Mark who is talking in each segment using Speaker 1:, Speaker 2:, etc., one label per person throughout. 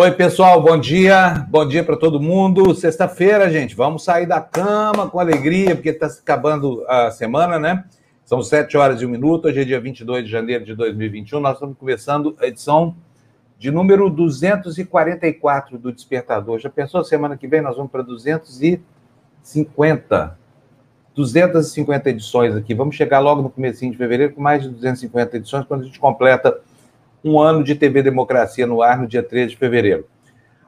Speaker 1: Oi, pessoal, bom dia. Bom dia para todo mundo. Sexta-feira, gente, vamos sair da cama com alegria, porque está acabando a semana, né? São sete horas e um minuto. Hoje é dia 22 de janeiro de 2021. Nós estamos começando a edição de número 244 do Despertador. Já pensou? Semana que vem nós vamos para 250. 250 edições aqui. Vamos chegar logo no comecinho de fevereiro com mais de 250 edições, quando a gente completa um ano de TV Democracia no ar no dia 13 de fevereiro.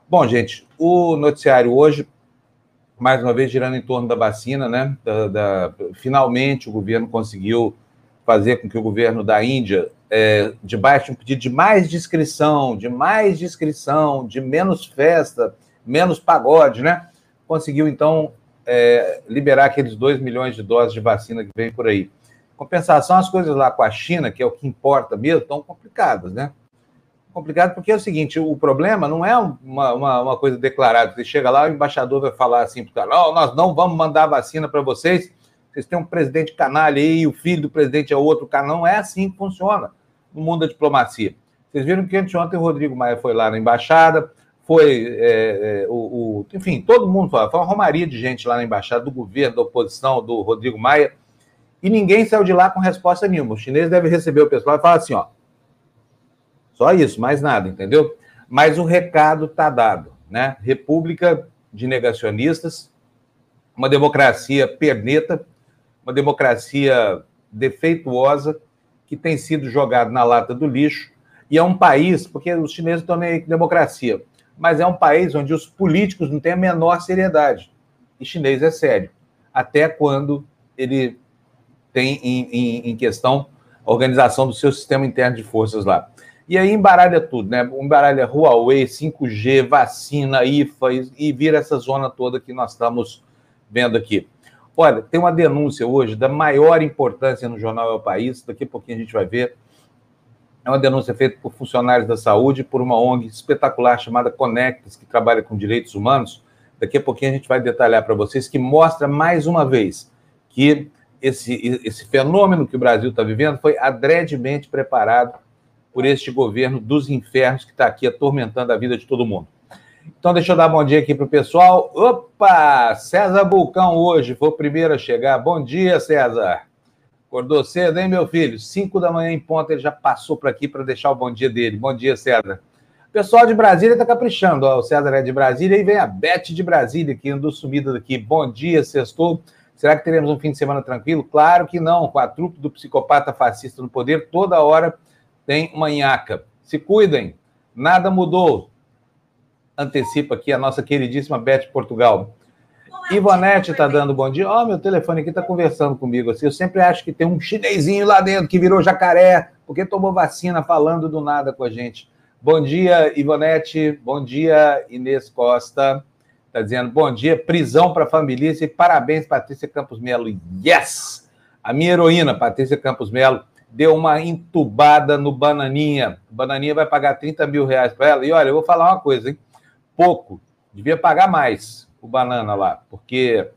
Speaker 1: Bom, gente, o noticiário hoje, mais uma vez, girando em torno da vacina, né? Da, da... finalmente o governo conseguiu fazer com que o governo da Índia, é, debaixo de um pedido de mais discrição, de mais discrição, de menos festa, menos pagode, né? Conseguiu, então, é, liberar aqueles 2 milhões de doses de vacina que vem por aí. Compensação, as coisas lá com a China, que é o que importa mesmo, estão complicadas, né? Complicado porque é o seguinte: o problema não é uma, uma, uma coisa declarada. Você chega lá, o embaixador vai falar assim para o cara: oh, nós não vamos mandar vacina para vocês, vocês têm um presidente canalha aí, o filho do presidente é outro cara. Não é assim que funciona no mundo da diplomacia. Vocês viram que anteontem o Rodrigo Maia foi lá na embaixada, foi é, é, o, o, Enfim, todo mundo foi, foi uma romaria de gente lá na embaixada, do governo, da oposição, do Rodrigo Maia e ninguém saiu de lá com resposta nenhuma. O chinês deve receber o pessoal e falar assim, ó, só isso, mais nada, entendeu? Mas o recado está dado, né? República de negacionistas, uma democracia perneta, uma democracia defeituosa que tem sido jogado na lata do lixo e é um país, porque os chineses estão nem aí com democracia, mas é um país onde os políticos não têm a menor seriedade. E chinês é sério. Até quando ele tem em, em, em questão a organização do seu sistema interno de forças lá. E aí embaralha tudo, né? Embaralha Huawei, 5G, vacina, IFA e, e vira essa zona toda que nós estamos vendo aqui. Olha, tem uma denúncia hoje da maior importância no jornal É o País, daqui a pouquinho a gente vai ver. É uma denúncia feita por funcionários da saúde, por uma ONG espetacular chamada Conectas, que trabalha com direitos humanos. Daqui a pouquinho a gente vai detalhar para vocês, que mostra mais uma vez que esse, esse fenômeno que o Brasil está vivendo foi adredemente preparado por este governo dos infernos que está aqui atormentando a vida de todo mundo. Então, deixa eu dar bom dia aqui para o pessoal. Opa! César Bulcão hoje foi o primeiro a chegar. Bom dia, César. Acordou cedo, hein, meu filho? Cinco da manhã em ponta, ele já passou por aqui para deixar o bom dia dele. Bom dia, César. O pessoal de Brasília está caprichando. Ó, o César é de Brasília e vem a Beth de Brasília, que andou sumida daqui. Bom dia, sextou. Será que teremos um fim de semana tranquilo? Claro que não. Com a trupe do psicopata fascista no poder, toda hora tem uma nhaca. Se cuidem, nada mudou. Antecipa aqui a nossa queridíssima Beth Portugal. Ivonete está dando bom dia. Ó, oh, meu telefone aqui está conversando comigo. Assim, eu sempre acho que tem um chinesinho lá dentro que virou jacaré, porque tomou vacina falando do nada com a gente. Bom dia, Ivonete. Bom dia, Inês Costa. Está dizendo, bom dia, prisão para a família e parabéns, Patrícia Campos Melo. Yes! A minha heroína, Patrícia Campos Melo, deu uma entubada no Bananinha. O Bananinha vai pagar 30 mil reais para ela. E olha, eu vou falar uma coisa, hein? Pouco. Devia pagar mais o Banana lá, porque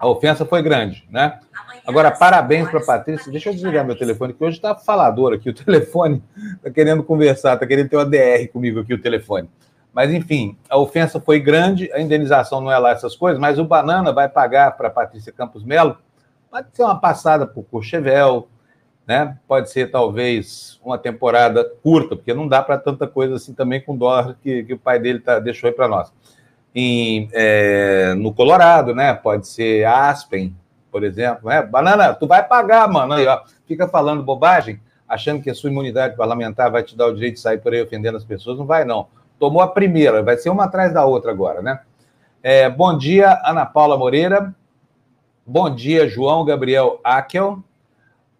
Speaker 1: a ofensa foi grande, né? Agora, parabéns para a Patrícia. Deixa eu desligar meu telefone, que hoje está falador aqui. O telefone está querendo conversar, está querendo ter uma DR comigo aqui, o telefone. Mas, enfim, a ofensa foi grande, a indenização não é lá essas coisas, mas o Banana vai pagar para Patrícia Campos Melo, pode ser uma passada por Courchevel, né? pode ser talvez uma temporada curta, porque não dá para tanta coisa assim também com o dólar que, que o pai dele tá, deixou aí para nós. Em, é, no Colorado, né? Pode ser Aspen, por exemplo. Né? Banana, tu vai pagar, mano. Aí, ó, fica falando bobagem, achando que a sua imunidade parlamentar vai te dar o direito de sair por aí ofendendo as pessoas. Não vai, não. Tomou a primeira, vai ser uma atrás da outra agora, né? É, bom dia, Ana Paula Moreira. Bom dia, João Gabriel Akel.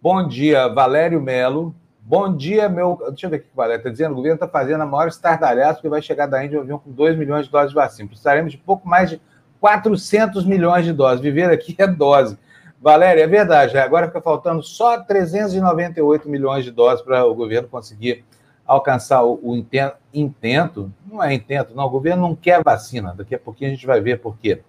Speaker 1: Bom dia, Valério Melo. Bom dia, meu. Deixa eu ver o que o Valério está dizendo. O governo está fazendo a maior estardalhaço que vai chegar da Índia um avião com 2 milhões de doses de vacina. Precisaremos de pouco mais de 400 milhões de doses. Viver aqui é dose. Valério, é verdade. Agora fica faltando só 398 milhões de doses para o governo conseguir alcançar o, o intento, intento, não é intento, não, o governo não quer vacina, daqui a pouquinho a gente vai ver por quê.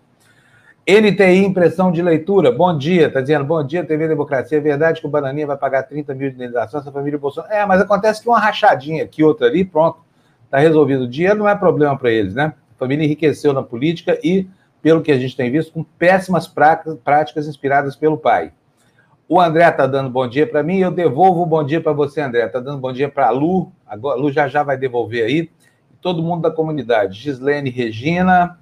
Speaker 1: NTI, impressão de leitura, bom dia, está dizendo, bom dia, TV Democracia, é verdade que o Bananinha vai pagar 30 mil de indenização, essa família Bolsonaro, é, mas acontece que uma rachadinha aqui, outra ali, pronto, está resolvido. O dinheiro não é problema para eles, né? A família enriqueceu na política e, pelo que a gente tem visto, com péssimas práticas inspiradas pelo pai. O André está dando bom dia para mim, eu devolvo o bom dia para você, André. Está dando bom dia para a Lu, agora, a Lu já já vai devolver aí. Todo mundo da comunidade. Gislene Regina,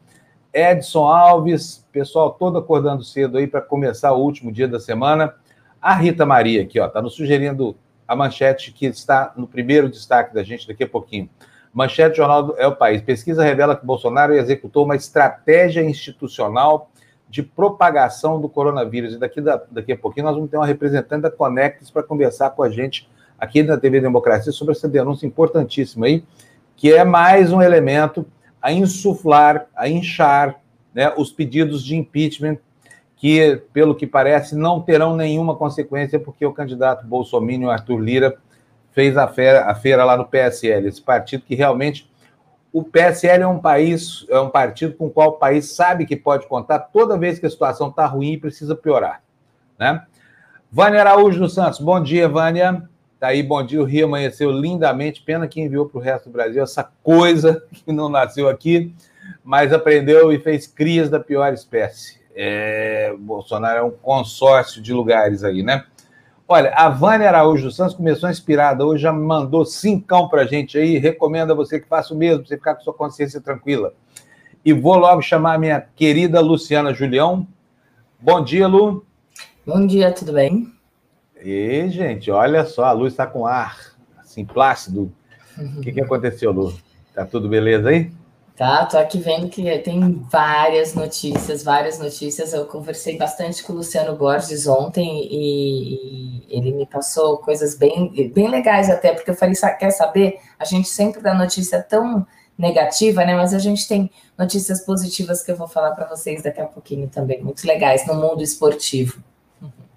Speaker 1: Edson Alves, pessoal todo acordando cedo aí para começar o último dia da semana. A Rita Maria aqui, ó, está nos sugerindo a manchete que está no primeiro destaque da gente daqui a pouquinho. Manchete Jornal é o País. Pesquisa revela que Bolsonaro executou uma estratégia institucional de propagação do coronavírus. E daqui, da, daqui a pouquinho nós vamos ter uma representante da Conectes para conversar com a gente aqui na TV Democracia sobre essa denúncia importantíssima aí, que é mais um elemento a insuflar, a inchar né, os pedidos de impeachment que, pelo que parece, não terão nenhuma consequência, porque o candidato Bolsonaro, Arthur Lira, fez a feira, a feira lá no PSL, esse partido que realmente. O PSL é um país, é um partido com o qual o país sabe que pode contar toda vez que a situação está ruim e precisa piorar. Né? Vânia Araújo dos Santos, bom dia, Vânia. Tá aí, bom dia. O Rio amanheceu lindamente. Pena que enviou para o resto do Brasil essa coisa que não nasceu aqui, mas aprendeu e fez crias da pior espécie. É, Bolsonaro é um consórcio de lugares aí, né? Olha, a Vânia Araújo dos Santos começou inspirada hoje, já mandou cincão para a gente aí. Recomendo a você que faça o mesmo, para você ficar com sua consciência tranquila. E vou logo chamar a minha querida Luciana Julião. Bom dia, Lu.
Speaker 2: Bom dia, tudo bem?
Speaker 1: E, gente, olha só, a luz está com ar, assim, plácido. O que, que aconteceu, Lu? Tá tudo beleza aí?
Speaker 2: Tá, tô aqui vendo que tem várias notícias, várias notícias. Eu conversei bastante com o Luciano Borges ontem e, e ele me passou coisas bem, bem legais até, porque eu falei, quer saber? A gente sempre dá notícia tão negativa, né? Mas a gente tem notícias positivas que eu vou falar para vocês daqui a pouquinho também, muito legais no mundo esportivo.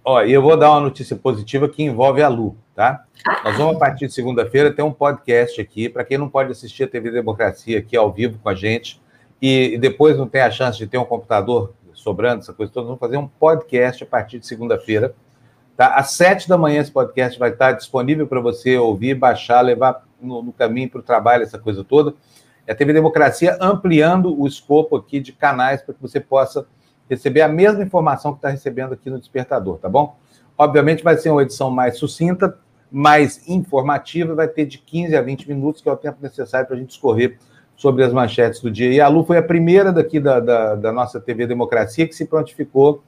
Speaker 1: Ó, e eu vou dar uma notícia positiva que envolve a Lu, tá? Nós vamos, a partir de segunda-feira, ter um podcast aqui. Para quem não pode assistir a TV Democracia aqui ao vivo com a gente e, e, depois não tem a chance de ter um computador sobrando, essa coisa toda, vamos fazer um podcast a partir de segunda-feira. Tá? Às sete da manhã esse podcast vai estar disponível para você ouvir, baixar, levar no, no caminho para o trabalho, essa coisa toda. É a TV Democracia ampliando o escopo aqui de canais para que você possa receber a mesma informação que está recebendo aqui no Despertador, tá bom? Obviamente vai ser uma edição mais sucinta, mais informativa, vai ter de 15 a 20 minutos, que é o tempo necessário para a gente escorrer sobre as manchetes do dia. E a Lu foi a primeira daqui da, da, da nossa TV Democracia que se prontificou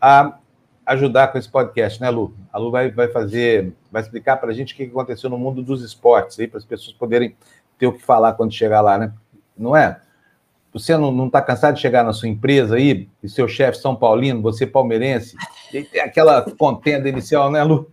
Speaker 1: a ajudar com esse podcast, né, Lu? A Lu vai, vai fazer, vai explicar para a gente o que aconteceu no mundo dos esportes, aí, para as pessoas poderem ter o que falar quando chegar lá, né? Não é? Você não está cansado de chegar na sua empresa aí, e seu chefe São Paulino, você palmeirense, e tem aquela contenda inicial, né, Lu?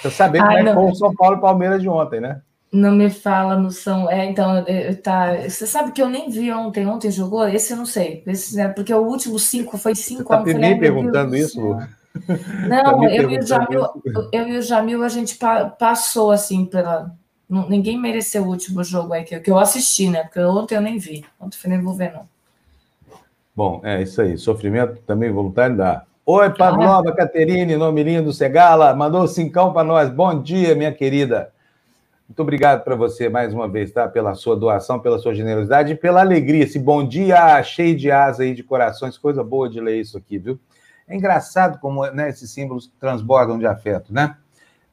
Speaker 1: Você sabe como é que foi o São Paulo e Palmeiras de ontem, né?
Speaker 2: Não me fala no São. É, então, tá. Você sabe que eu nem vi ontem. Ontem jogou? Esse eu não sei. Esse, né, porque o último cinco foi cinco.
Speaker 1: Você está me perguntando isso, Lu?
Speaker 2: Não, tá eu, e o Jamil, eu e o Jamil, a gente passou assim pela. Ninguém mereceu o último jogo aí que, que eu assisti, né? Porque ontem eu nem vi. Ontem eu nem vou ver, não.
Speaker 1: Bom, é isso aí. Sofrimento também voluntário dá. Oi, Pavlova, Caterine, nome lindo, Segala, mandou cincão para nós. Bom dia, minha querida. Muito obrigado para você mais uma vez, tá? Pela sua doação, pela sua generosidade e pela alegria. Esse bom dia cheio de asa aí, de corações, coisa boa de ler isso aqui, viu? É engraçado como né, esses símbolos transbordam de afeto, né?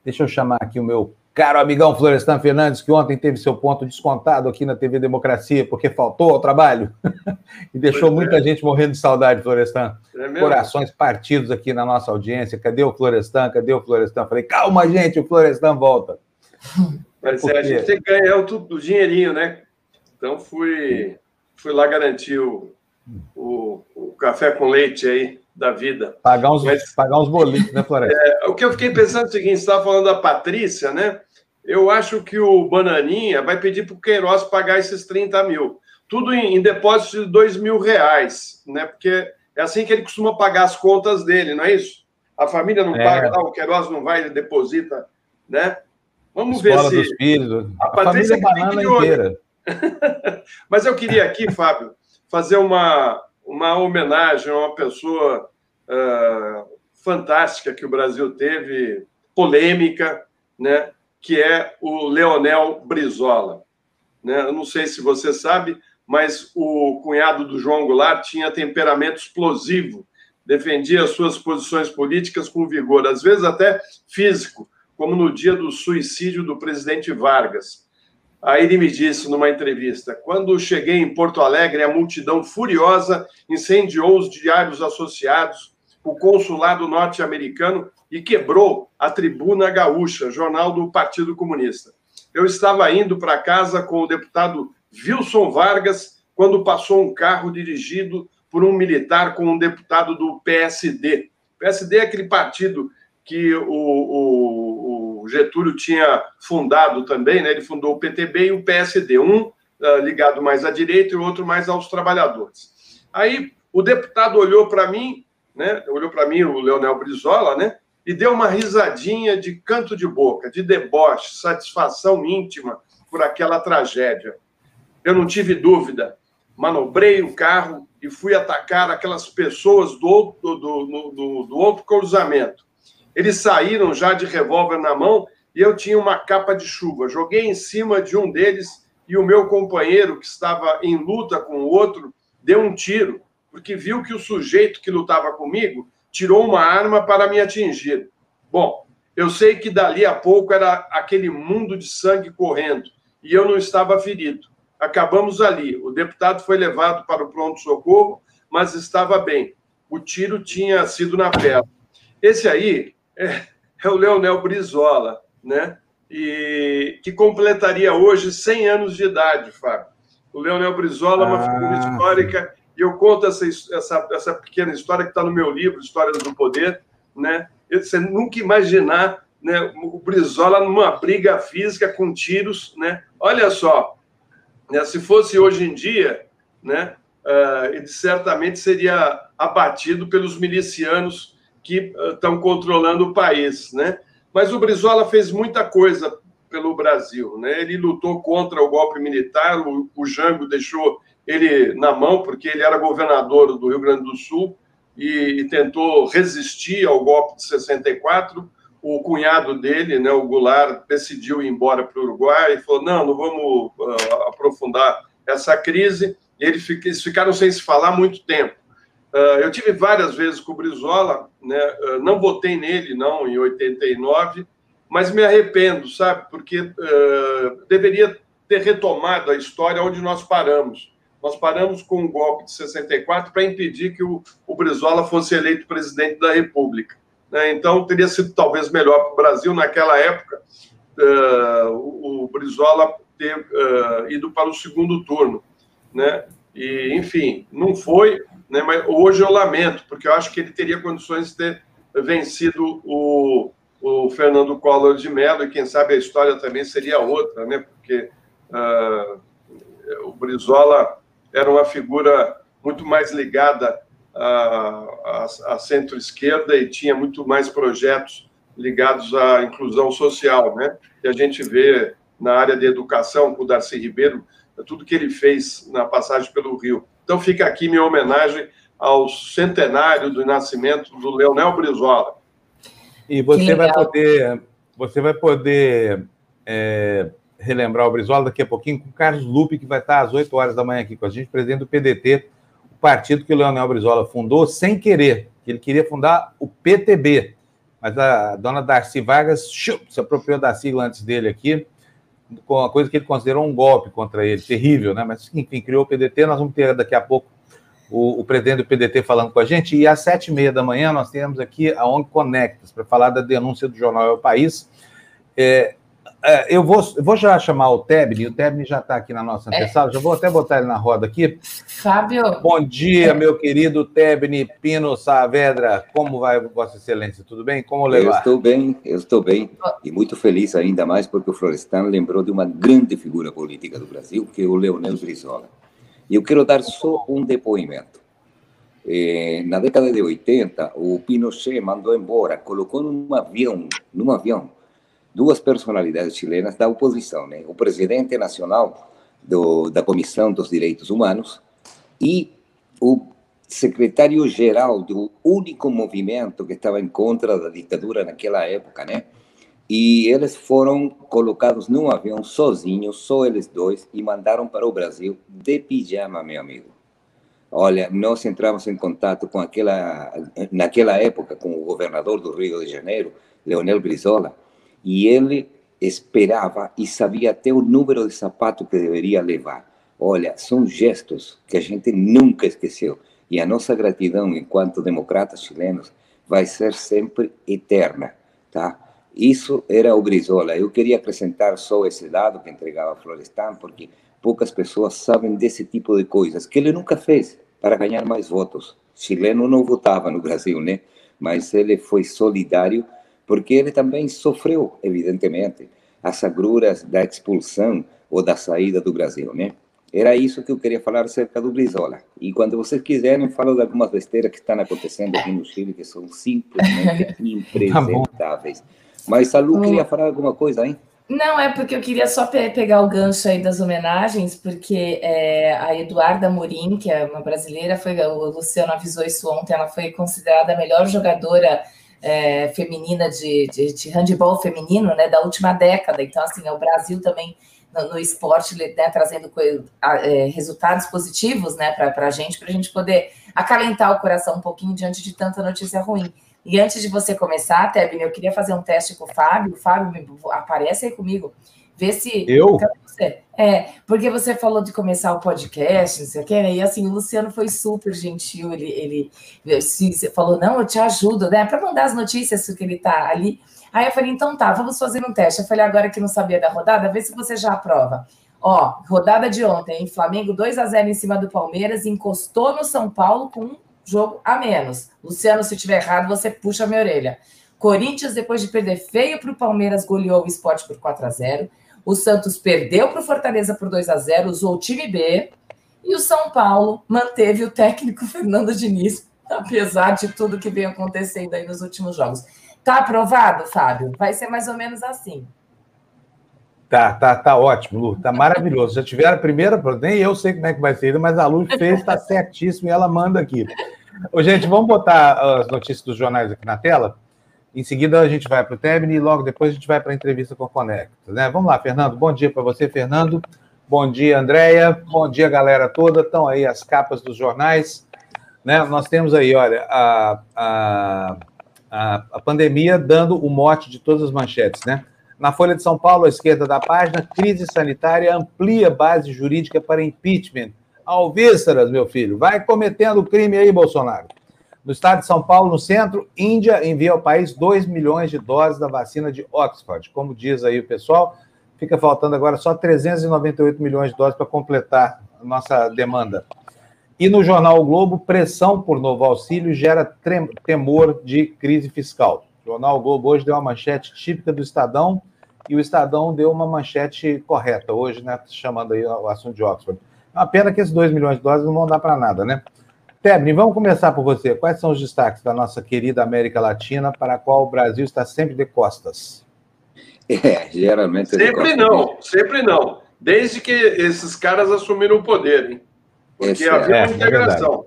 Speaker 1: Deixa eu chamar aqui o meu caro amigão Florestan Fernandes, que ontem teve seu ponto descontado aqui na TV Democracia, porque faltou ao trabalho e deixou pois muita é. gente morrendo de saudade, Florestan. É Corações partidos aqui na nossa audiência. Cadê o Florestan? Cadê o Florestan? Falei, calma, gente, o Florestan volta.
Speaker 3: Mas é, a gente tem que ganhar o, o dinheirinho, né? Então fui, fui lá garantir o, o, o café com leite aí da vida.
Speaker 1: Pagar uns, Mas, pagar uns boletos, né, Floresta?
Speaker 3: É, o que eu fiquei pensando é o seguinte: você estava falando da Patrícia, né? Eu acho que o Bananinha vai pedir para o Queiroz pagar esses 30 mil. Tudo em, em depósito de 2 mil reais, né? Porque é assim que ele costuma pagar as contas dele, não é isso? A família não é. paga, o Queiroz não vai, ele deposita, né? Vamos Escola ver se.
Speaker 1: Filhos, a, a Patrícia é banana inteira.
Speaker 3: Mas eu queria aqui, Fábio, fazer uma, uma homenagem a uma pessoa uh, fantástica que o Brasil teve, polêmica, né? que é o Leonel Brizola. né? Eu não sei se você sabe, mas o cunhado do João Goulart tinha temperamento explosivo, defendia suas posições políticas com vigor, às vezes até físico, como no dia do suicídio do presidente Vargas. Aí ele me disse numa entrevista: quando cheguei em Porto Alegre, a multidão furiosa incendiou os diários associados, o consulado norte-americano e quebrou a Tribuna Gaúcha, jornal do Partido Comunista. Eu estava indo para casa com o deputado Wilson Vargas quando passou um carro dirigido por um militar com um deputado do PSD. PSD é aquele partido que o, o, o Getúlio tinha fundado também, né? ele fundou o PTB e o PSD, um uh, ligado mais à direita e o outro mais aos trabalhadores. Aí o deputado olhou para mim, né? olhou para mim, o Leonel Brizola, né? e deu uma risadinha de canto de boca, de deboche, satisfação íntima por aquela tragédia. Eu não tive dúvida, manobrei o carro e fui atacar aquelas pessoas do, do, do, do, do outro cruzamento. Eles saíram já de revólver na mão e eu tinha uma capa de chuva. Joguei em cima de um deles e o meu companheiro, que estava em luta com o outro, deu um tiro, porque viu que o sujeito que lutava comigo tirou uma arma para me atingir. Bom, eu sei que dali a pouco era aquele mundo de sangue correndo e eu não estava ferido. Acabamos ali. O deputado foi levado para o pronto-socorro, mas estava bem. O tiro tinha sido na perna. Esse aí é, é o Leonel Brizola, né? E que completaria hoje 100 anos de idade, Fábio. O Leonel Brizola é uma ah. figura histórica e eu conto essa, essa, essa pequena história que está no meu livro, Histórias do Poder, né? Você nunca imaginar né, o Brizola numa briga física com tiros, né? Olha só, né, se fosse hoje em dia, né, uh, ele certamente seria abatido pelos milicianos que estão uh, controlando o país, né? Mas o Brizola fez muita coisa pelo Brasil, né? Ele lutou contra o golpe militar, o, Jango deixou ele na mão, porque ele era governador do Rio Grande do Sul e, tentou resistir ao golpe de 64. O cunhado dele, né, o Goulart, decidiu ir embora para o Uruguai e falou: não, não vamos uh, aprofundar essa crise. Ele, eles ficaram sem se falar muito tempo. Uh, eu tive várias vezes com o Brizola, né, uh, não votei nele, não, em 89, mas me arrependo, sabe? Porque deveria ter retomado a história onde nós paramos. Nós paramos com o golpe de 64 para impedir que o, o Brizola fosse eleito presidente da República. Né? Então, teria sido talvez melhor para o Brasil, naquela época, uh, o, o Brizola ter uh, ido para o segundo turno. Né? E, enfim, não foi, né? mas hoje eu lamento, porque eu acho que ele teria condições de ter vencido o, o Fernando Collor de Mello, e quem sabe a história também seria outra, né? porque uh, o Brizola era uma figura muito mais ligada à, centro-esquerda e tinha muito mais projetos ligados à inclusão social, né? E a gente vê na área de educação com o Darcy Ribeiro, tudo que ele fez na passagem pelo Rio. Então fica aqui minha homenagem ao centenário do nascimento do Leonel Brizola.
Speaker 1: E você vai poder, você vai poder é, relembrar o Brizola daqui a pouquinho com o Carlos Lupe, que vai estar às 8 horas da manhã aqui com a gente, presidente do PDT, o partido que o Leonel Brizola fundou sem querer, que ele queria fundar o PTB, mas a dona Darcy Vargas se apropriou da sigla antes dele aqui, com uma coisa que ele considerou um golpe contra ele, terrível, né? Mas, enfim, criou o PDT, nós vamos ter daqui a pouco o, o presidente do PDT falando com a gente, e às sete e meia da manhã nós temos aqui a ONG Conectas, para falar da denúncia do jornal É o País, é, eu, vou, eu vou já chamar o Tebni, o Tebni já está aqui na nossa é. antessala, é. já vou até botar ele na roda aqui.
Speaker 2: Fábio.
Speaker 1: Bom dia, meu querido Tebni Pino Saavedra. Como vai, Vossa Excelência? Tudo bem? Como levar?
Speaker 4: Eu estou bem, eu estou bem. E muito feliz ainda mais porque o Florestan lembrou de uma grande figura política do Brasil, que é o Leonel Brizola. E eu quero dar só um depoimento. Eh, na década de 80, o Pinochet mandou embora, colocou num avião, num avião, duas personalidades chilenas da oposição, né? o presidente nacional do, da Comissão dos Direitos Humanos e o secretário-geral do único movimento que estava em contra da ditadura naquela época, né? E eles foram colocados num avião sozinhos, só eles dois, e mandaram para o Brasil de pijama, meu amigo. Olha, nós entramos em contato com aquela, naquela época, com o governador do Rio de Janeiro, Leonel Brizola, e ele esperava e sabia até o número de sapato que deveria levar. Olha, são gestos que a gente nunca esqueceu. E a nossa gratidão enquanto democratas chilenos vai ser sempre eterna, tá? Isso era o Brizola. Eu queria acrescentar só esse dado que entregava Florestan, porque poucas pessoas sabem desse tipo de coisas que ele nunca fez para ganhar mais votos. Chileno não votava no Brasil, né? Mas ele foi solidário porque ele também sofreu, evidentemente, as agruras da expulsão ou da saída do Brasil, né? Era isso que eu queria falar acerca do Brizola. E quando vocês quiserem, falo de algumas besteiras que estão acontecendo aqui no Chile, que são simplesmente tá impresentáveis. Mas a Lu queria falar alguma coisa, hein?
Speaker 2: Não, é porque eu queria só pe pegar o gancho aí das homenagens, porque é, a Eduarda Morim, que é uma brasileira, foi, o Luciano avisou isso ontem, ela foi considerada a melhor jogadora é, feminina de, de, de handball feminino né, da última década. Então, assim, é o Brasil também no, no esporte, né, trazendo é, resultados positivos né, para a gente, para a gente poder acalentar o coração um pouquinho diante de tanta notícia ruim. E antes de você começar, Tebin, eu queria fazer um teste com o Fábio. Fábio, aparece aí comigo. Vê se.
Speaker 1: Eu?
Speaker 2: Você. É, porque você falou de começar o podcast, não sei o quê, né? E assim, o Luciano foi super gentil. Ele, ele se, falou: não, eu te ajudo, né? Para mandar as notícias que ele tá ali. Aí eu falei, então tá, vamos fazer um teste. Eu falei, agora que não sabia da rodada, vê se você já aprova. Ó, rodada de ontem, hein? Flamengo 2 a 0 em cima do Palmeiras, encostou no São Paulo com um jogo a menos. Luciano, se tiver errado, você puxa a minha orelha. Corinthians, depois de perder feio para o Palmeiras, goleou o esporte por 4 a 0 O Santos perdeu para o Fortaleza por 2 a 0 usou o time B. E o São Paulo manteve o técnico Fernando Diniz, apesar de tudo que vem acontecendo aí nos últimos jogos. Tá aprovado, Fábio? Vai ser mais ou menos assim.
Speaker 1: Tá, tá, tá ótimo, Lu. Tá maravilhoso. Já tiveram a primeira, nem eu sei como é que vai ser, mas a Lu fez, tá certíssimo e ela manda aqui. Ô, gente, vamos botar as notícias dos jornais aqui na tela. Em seguida a gente vai para o Tebni e logo depois a gente vai para a entrevista com o Conecta. Né? Vamos lá, Fernando. Bom dia para você, Fernando. Bom dia, Andréia. Bom dia, galera toda. Estão aí as capas dos jornais. Né? Nós temos aí, olha, a, a a, a pandemia dando o mote de todas as manchetes, né? Na Folha de São Paulo, à esquerda da página, crise sanitária amplia base jurídica para impeachment. Alvíceras, meu filho, vai cometendo crime aí, Bolsonaro. No estado de São Paulo, no centro, Índia envia ao país 2 milhões de doses da vacina de Oxford. Como diz aí o pessoal, fica faltando agora só 398 milhões de doses para completar a nossa demanda. E no jornal o Globo, pressão por novo auxílio gera temor de crise fiscal. O jornal o Globo hoje deu uma manchete típica do Estadão e o Estadão deu uma manchete correta hoje, né, chamando aí o assunto de Oxford. É uma pena que esses 2 milhões de dólares não vão dar para nada, né? Tebni, vamos começar por você. Quais são os destaques da nossa querida América Latina, para a qual o Brasil está sempre de costas?
Speaker 3: É, geralmente. Sempre não, sempre não. Desde que esses caras assumiram o poder, hein? Porque Esse havia é, uma integração.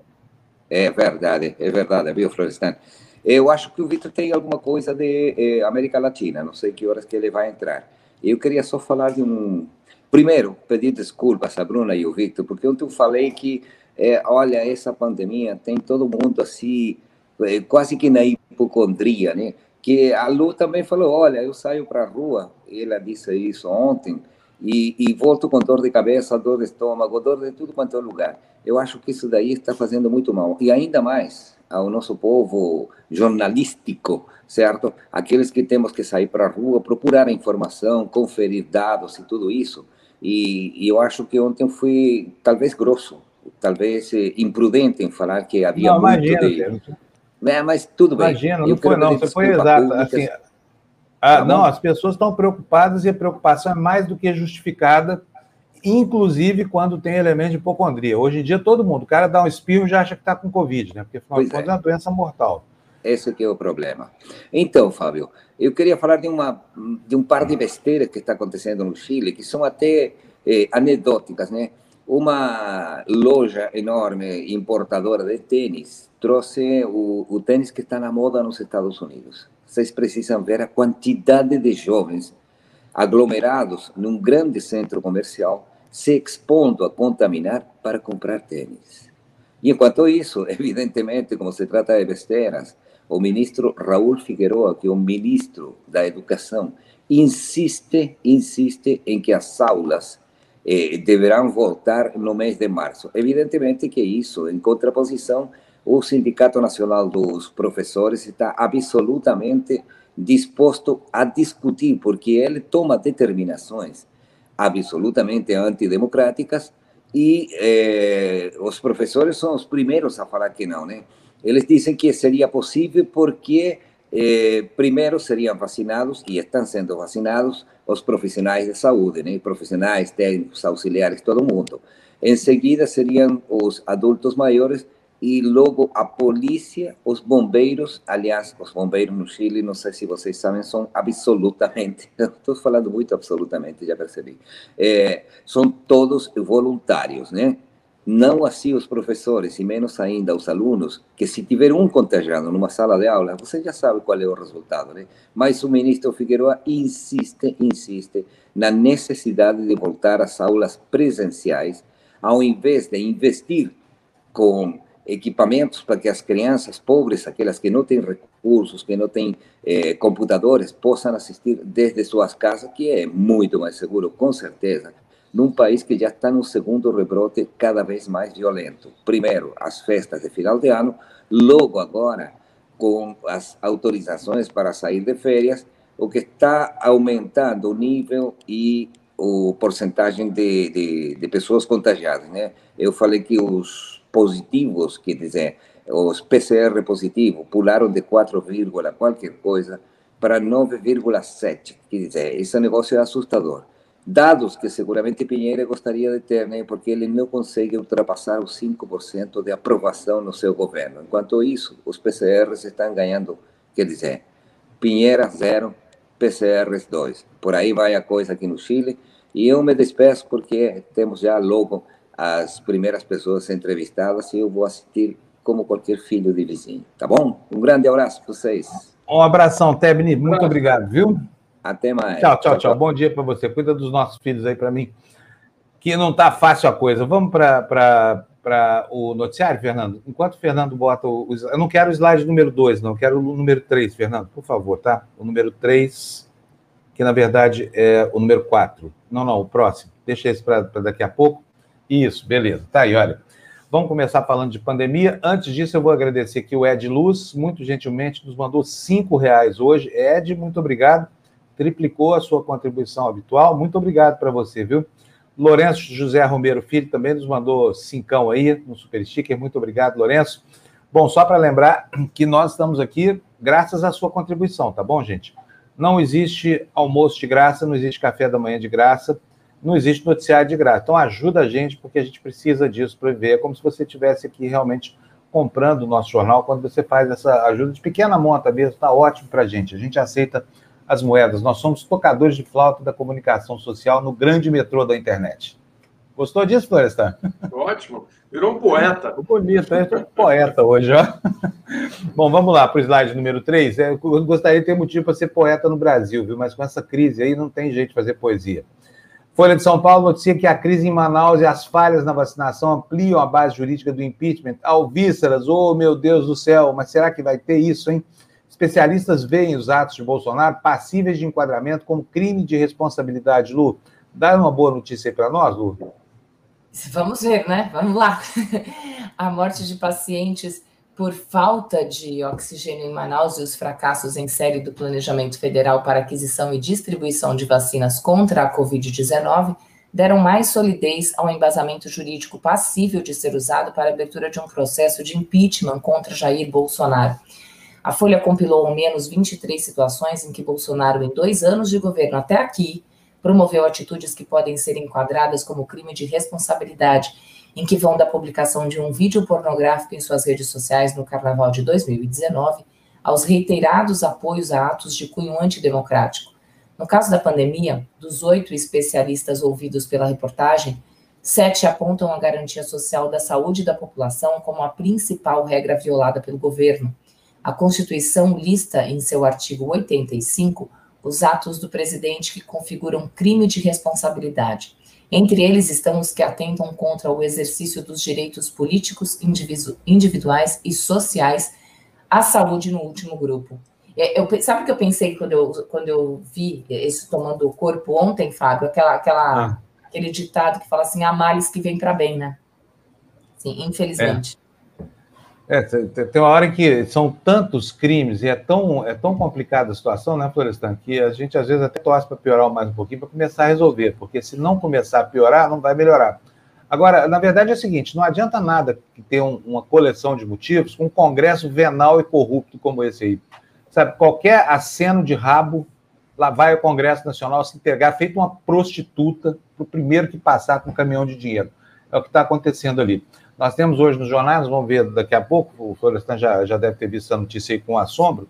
Speaker 4: É verdade, é verdade, viu, Florestan? Eu acho que o Vitor tem alguma coisa de eh, América Latina, não sei que horas que ele vai entrar. Eu queria só falar de um. Primeiro, pedir desculpas a Bruna e o Victor, porque ontem eu falei que, eh, olha, essa pandemia tem todo mundo assim, eh, quase que na hipocondria, né? Que a Lu também falou: olha, eu saio para a rua, ela disse isso ontem, e, e, volto com dor de cabeça, dor de estômago, dor de tudo quanto é lugar. Eu acho que isso daí está fazendo muito mal. E ainda mais ao nosso povo jornalístico, certo? Aqueles que temos que sair para a rua, procurar informação, conferir dados e tudo isso. E, e, eu acho que ontem fui talvez grosso, talvez eh, imprudente em falar que havia não, muito imagina, de... É, mas tudo bem.
Speaker 1: Imagina, não foi não, você foi exato. Assim, ah, tá não, as pessoas estão preocupadas e a preocupação é mais do que justificada, inclusive quando tem elemento de hipocondria. Hoje em dia, todo mundo, o cara dá um espirro e já acha que está com Covid, né? Porque, afinal de contas, é. é uma doença mortal.
Speaker 4: Esse que é o problema. Então, Fábio, eu queria falar de, uma, de um par de besteiras que está acontecendo no Chile, que são até eh, anedóticas, né? Uma loja enorme importadora de tênis trouxe o, o tênis que está na moda nos Estados Unidos Vocês precisam ver a quantidade de jovens aglomerados num grande centro comercial se expondo a contaminar para comprar tênis. E enquanto isso, evidentemente, como se trata de besteiras, o ministro Raul Figueroa, que é o ministro da Educação, insiste, insiste em que as aulas eh, deverão voltar no mês de março. Evidentemente que isso, em contraposição, o Sindicato Nacional dos Professores está absolutamente disposto a discutir, porque ele toma determinações absolutamente antidemocráticas e eh, os professores são os primeiros a falar que não, né? Eles dizem que seria possível porque eh, primeiro seriam vacinados e estão sendo vacinados os profissionais de saúde, né? Profissionais, técnicos, auxiliares, todo mundo. Em seguida seriam os adultos maiores e logo a polícia, os bombeiros, aliás, os bombeiros no Chile, não sei se vocês sabem, são absolutamente, estou falando muito absolutamente, já percebi, é, são todos voluntários, né? Não assim os professores, e menos ainda os alunos, que se tiver um contagiado numa sala de aula, você já sabe qual é o resultado, né? Mas o ministro Figueroa insiste, insiste na necessidade de voltar às aulas presenciais, ao invés de investir com equipamentos para que as crianças pobres, aquelas que não têm recursos, que não têm eh, computadores, possam assistir desde suas casas, que é muito mais seguro, com certeza, num país que já está no segundo rebrote cada vez mais violento. Primeiro, as festas de final de ano, logo agora, com as autorizações para sair de férias, o que está aumentando o nível e o porcentagem de, de, de pessoas contagiadas, né? Eu falei que os positivos, quer dizer, os PCR positivos pularam de 4, qualquer coisa para 9,7. Quer dizer, esse negócio é assustador. Dados que seguramente Pinheiro gostaria de ter, né, porque ele não consegue ultrapassar os 5% de aprovação no seu governo. Enquanto isso, os PCRs estão ganhando, quer dizer, Pinheira zero, PCRs 2. Por aí vai a coisa aqui no Chile. E eu me despeço porque temos já logo as primeiras pessoas entrevistadas e eu vou assistir como qualquer filho de vizinho, tá bom? Um grande abraço para vocês.
Speaker 1: Um abração, Tebni, muito obrigado, viu?
Speaker 4: Até mais.
Speaker 1: Tchau, tchau, tchau. Bom dia para você. Cuida dos nossos filhos aí para mim, que não tá fácil a coisa. Vamos para o noticiário, Fernando? Enquanto o Fernando bota o. Eu não quero o slide número 2, não. Eu quero o número 3, Fernando, por favor, tá? O número 3, que na verdade é o número 4. Não, não, o próximo. Deixa esse para daqui a pouco. Isso, beleza. Tá aí, olha. Vamos começar falando de pandemia. Antes disso, eu vou agradecer aqui o Ed Luz, muito gentilmente nos mandou cinco reais hoje. Ed, muito obrigado. Triplicou a sua contribuição habitual. Muito obrigado para você, viu? Lourenço José Romero Filho também nos mandou cincão aí no Super Sticker. Muito obrigado, Lourenço. Bom, só para lembrar que nós estamos aqui graças à sua contribuição, tá bom, gente? Não existe almoço de graça, não existe café da manhã de graça não existe noticiário de graça. Então ajuda a gente, porque a gente precisa disso para ver. É como se você estivesse aqui realmente comprando o nosso jornal, quando você faz essa ajuda de pequena monta mesmo, está ótimo para a gente. A gente aceita as moedas. Nós somos tocadores de flauta da comunicação social no grande metrô da internet. Gostou disso, Florestan?
Speaker 3: Ótimo. Virou um poeta.
Speaker 1: Bonito, é um poeta hoje, ó. Bom, vamos lá para o slide número 3. É, eu gostaria de ter motivo para ser poeta no Brasil, viu? Mas com essa crise aí não tem jeito de fazer poesia. Folha de São Paulo noticia que a crise em Manaus e as falhas na vacinação ampliam a base jurídica do impeachment. Alvíceras, oh meu Deus do céu, mas será que vai ter isso, hein? Especialistas veem os atos de Bolsonaro passíveis de enquadramento como crime de responsabilidade, Lu. Dá uma boa notícia aí para nós, Lu.
Speaker 2: Vamos ver, né? Vamos lá. A morte de pacientes por falta de oxigênio em Manaus e os fracassos em série do Planejamento Federal para aquisição e distribuição de vacinas contra a Covid-19 deram mais solidez ao embasamento jurídico passível de ser usado para a abertura de um processo de impeachment contra Jair Bolsonaro. A Folha compilou ao menos 23 situações em que Bolsonaro, em dois anos de governo até aqui, promoveu atitudes que podem ser enquadradas como crime de responsabilidade em que vão da publicação de um vídeo pornográfico em suas redes sociais no carnaval de 2019 aos reiterados apoios a atos de cunho antidemocrático. No caso da pandemia, dos oito especialistas ouvidos pela reportagem, sete apontam a garantia social da saúde da população como a principal regra violada pelo governo. A Constituição lista em seu artigo 85 os atos do presidente que configuram crime de responsabilidade. Entre eles estão os que atentam contra o exercício dos direitos políticos, individuais e sociais, à saúde no último grupo. É, eu, sabe o que eu pensei quando eu, quando eu vi isso tomando o corpo ontem, Fábio? Aquela, aquela, ah. Aquele ditado que fala assim: há males que vem para bem, né? Sim, infelizmente.
Speaker 1: É. tem uma hora que são tantos crimes e é tão, é tão complicada a situação, né, Florestan, que a gente às vezes até torce para piorar mais um pouquinho para começar a resolver, porque se não começar a piorar, não vai melhorar. Agora, na verdade é o seguinte: não adianta nada ter um, uma coleção de motivos com um Congresso venal e corrupto como esse aí. Sabe, qualquer aceno de rabo, lá vai o Congresso Nacional se entregar, feito uma prostituta, para o primeiro que passar com um caminhão de dinheiro. É o que está acontecendo ali. Nós temos hoje nos jornais, vamos ver daqui a pouco, o Florestan já, já deve ter visto essa notícia aí com assombro,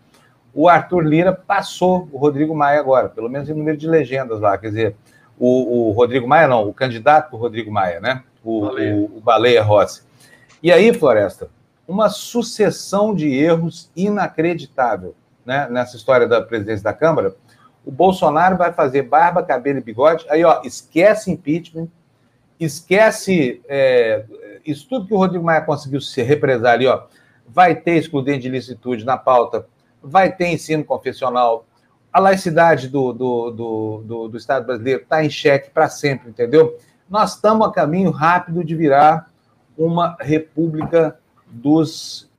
Speaker 1: o Arthur Lira passou o Rodrigo Maia agora, pelo menos em número de legendas lá, quer dizer, o, o Rodrigo Maia não, o candidato Rodrigo Maia, né? O Baleia, o, o Baleia Rossi. E aí, Floresta, uma sucessão de erros inacreditável né, nessa história da presidência da Câmara, o Bolsonaro vai fazer barba, cabelo e bigode, aí, ó, esquece impeachment, esquece é, isso tudo que o Rodrigo Maia conseguiu se represar ali, ó, vai ter excludente de licitude na pauta, vai ter ensino confessional, a laicidade do, do, do, do, do Estado brasileiro está em xeque para sempre, entendeu? Nós estamos a caminho rápido de virar uma república dos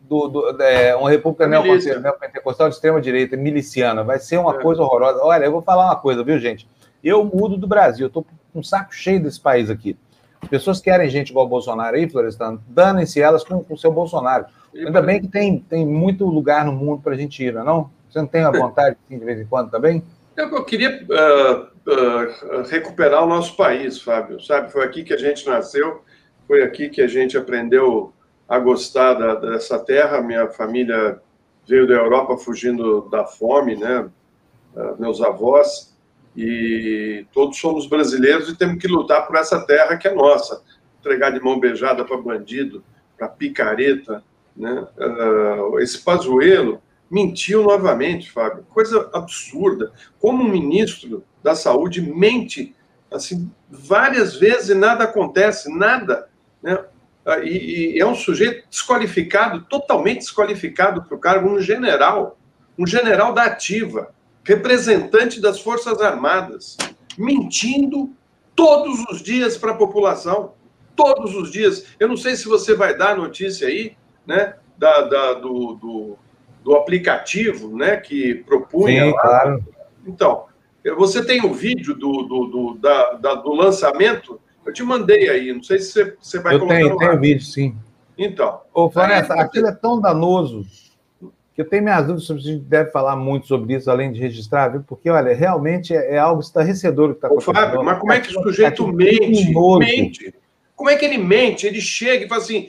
Speaker 1: do, do é, uma república neopentecostal de extrema-direita, miliciana. Vai ser uma é. coisa horrorosa. Olha, eu vou falar uma coisa, viu, gente? Eu mudo do Brasil, estou um saco cheio desse país aqui. As pessoas querem gente igual Bolsonaro aí, Florestan, danem-se elas com o seu Bolsonaro. Ainda bem que tem, tem muito lugar no mundo para a gente ir, não, é não? Você não tem a vontade, assim, de vez em quando, também?
Speaker 3: Eu queria uh, uh, recuperar o nosso país, Fábio, sabe? Foi aqui que a gente nasceu, foi aqui que a gente aprendeu a gostar da, dessa terra. Minha família veio da Europa fugindo da fome, né? Uh, meus avós, e todos somos brasileiros e temos que lutar por essa terra que é nossa. Entregar de mão beijada para bandido, para picareta, né? Uh, esse Pazuello mentiu novamente, Fábio. Coisa absurda. Como um ministro da Saúde mente assim várias vezes e nada acontece, nada. Né? Ah, e, e é um sujeito desqualificado, totalmente desqualificado para o cargo, um general, um general da ativa, representante das Forças Armadas, mentindo todos os dias para a população, todos os dias. Eu não sei se você vai dar a notícia aí, né, da, da do, do, do, aplicativo, né, que propunha. Sim, lá. claro. Então, você tem o um vídeo do, do, do, da, da, do lançamento eu te mandei aí, não sei se você, você vai
Speaker 1: eu colocar. Eu tenho, tenho vídeo, sim.
Speaker 3: Então.
Speaker 1: Ô, Floresta, aquilo é tão danoso que eu tenho minhas dúvidas sobre se a gente deve falar muito sobre isso, além de registrar, viu? Porque, olha, realmente é, é algo estarrecedor que está acontecendo.
Speaker 3: Fábio, mas como é que o sujeito é mente? Mente. Como é que ele mente? Ele chega e fala assim: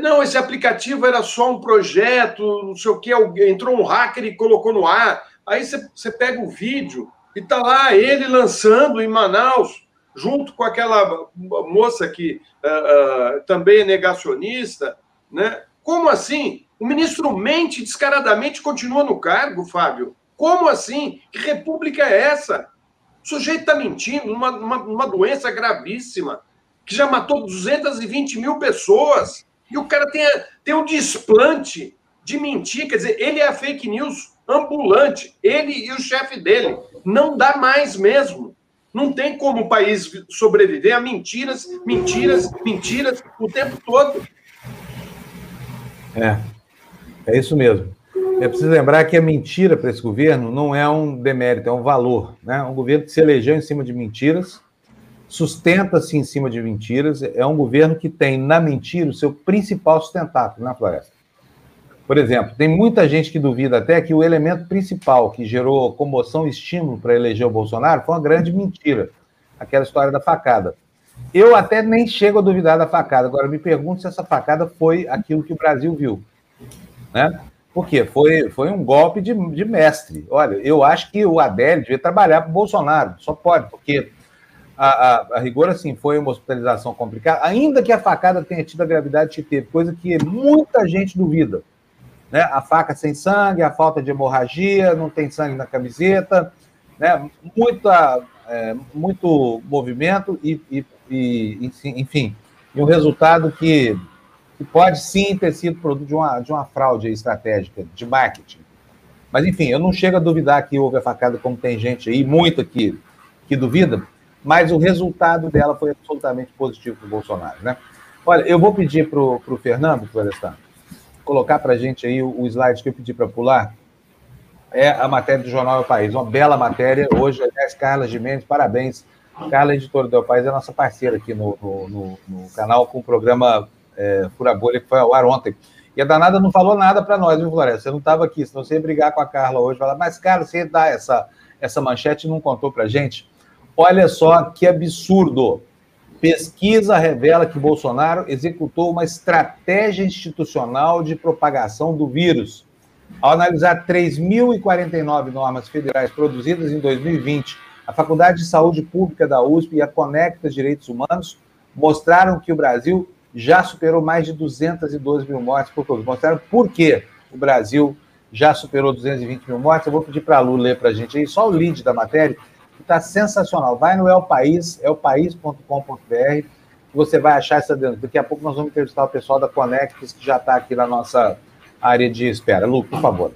Speaker 3: não, esse aplicativo era só um projeto, não sei o que, entrou um hacker e colocou no ar. Aí você, você pega o vídeo e tá lá ele lançando em Manaus junto com aquela moça que uh, uh, também é negacionista, né? Como assim? O ministro mente descaradamente continua no cargo, Fábio. Como assim? Que república é essa? O sujeito está mentindo numa, numa, numa, doença gravíssima, que já matou 220 mil pessoas, e o cara tem, tem um desplante de mentir, quer dizer, ele é a fake news ambulante, ele e o chefe dele. Não dá mais mesmo. Não tem como o país sobreviver a mentiras, mentiras, mentiras o tempo todo.
Speaker 1: É, é isso mesmo. É preciso lembrar que a mentira para esse governo não é um demérito, é um valor. Né? Um governo que se elegeu em cima de mentiras, sustenta-se em cima de mentiras, é um governo que tem na mentira o seu principal sustentáculo na floresta. Por exemplo, tem muita gente que duvida até que o elemento principal que gerou comoção e estímulo para eleger o Bolsonaro foi uma grande mentira, aquela história da facada. Eu até nem chego a duvidar da facada, agora me pergunto se essa facada foi aquilo que o Brasil viu. Né? Por quê? Foi, foi um golpe de, de mestre. Olha, eu acho que o Adélio devia trabalhar para o Bolsonaro, só pode, porque a, a, a, rigor, assim, foi uma hospitalização complicada, ainda que a facada tenha tido a gravidade que teve, coisa que muita gente duvida. né? A faca sem sangue, a falta de hemorragia, não tem sangue na camiseta, né? Muita, é, muito movimento e, e, e, enfim, e um resultado que, que pode sim ter sido produto de uma, de uma fraude estratégica de marketing. Mas, enfim, eu não chego a duvidar que houve a facada, como tem gente aí, muito que, que duvida, mas o resultado dela foi absolutamente positivo para o Bolsonaro, né? Olha, eu vou pedir para o Fernando, Florestan, colocar para a gente aí o, o slide que eu pedi para pular. É a matéria do Jornal do País, uma bela matéria. Hoje, aliás, Carla Gimenez, parabéns. Carla, editora do El País, é nossa parceira aqui no, no, no, no canal com o programa é, Fura Bolha, que foi ao ar ontem. E a danada não falou nada para nós, viu, Floresta? Você não estava aqui, senão você ia brigar com a Carla hoje, falar, mas, cara, você dá essa, essa manchete e não contou para gente? Olha só que absurdo. Pesquisa revela que Bolsonaro executou uma estratégia institucional de propagação do vírus. Ao analisar 3.049 normas federais produzidas em 2020, a Faculdade de Saúde Pública da USP e a Conecta Direitos Humanos mostraram que o Brasil já superou mais de 212 mil mortes por Covid. Mostraram por que o Brasil já superou 220 mil mortes. Eu vou pedir para a Lu ler para a gente aí só o lead da matéria que está sensacional. Vai no El País, elpaís.com.br, você vai achar essa denúncia. Daqui a pouco nós vamos entrevistar o pessoal da Conectis, que já está aqui na nossa área de espera. Lu, por favor.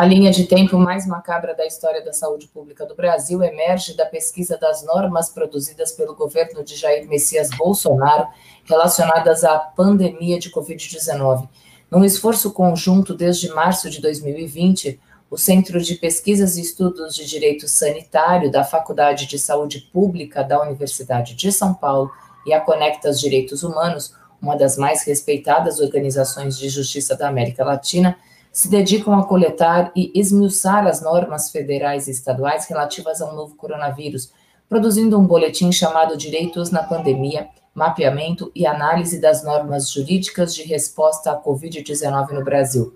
Speaker 2: A linha de tempo mais macabra da história da saúde pública do Brasil emerge da pesquisa das normas produzidas pelo governo de Jair Messias Bolsonaro relacionadas à pandemia de Covid-19. Num esforço conjunto desde março de 2020, o Centro de Pesquisas e Estudos de Direito Sanitário da Faculdade de Saúde Pública da Universidade de São Paulo e a Conectas Direitos Humanos, uma das mais respeitadas organizações de justiça da América Latina, se dedicam a coletar e esmiuçar as normas federais e estaduais relativas ao novo coronavírus, produzindo um boletim chamado Direitos na Pandemia, Mapeamento e Análise das Normas Jurídicas de Resposta à Covid-19 no Brasil.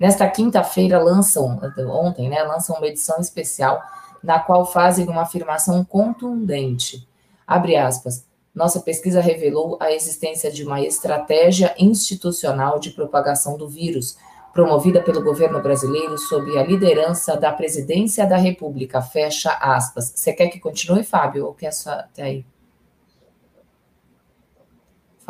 Speaker 2: Nesta quinta-feira lançam, ontem, né, lançam uma edição especial na qual fazem uma afirmação contundente. Abre aspas. Nossa pesquisa revelou a existência de uma estratégia institucional de propagação do vírus, promovida pelo governo brasileiro sob a liderança da Presidência da República. Fecha aspas. Você quer que continue, Fábio? Ou quer só até aí?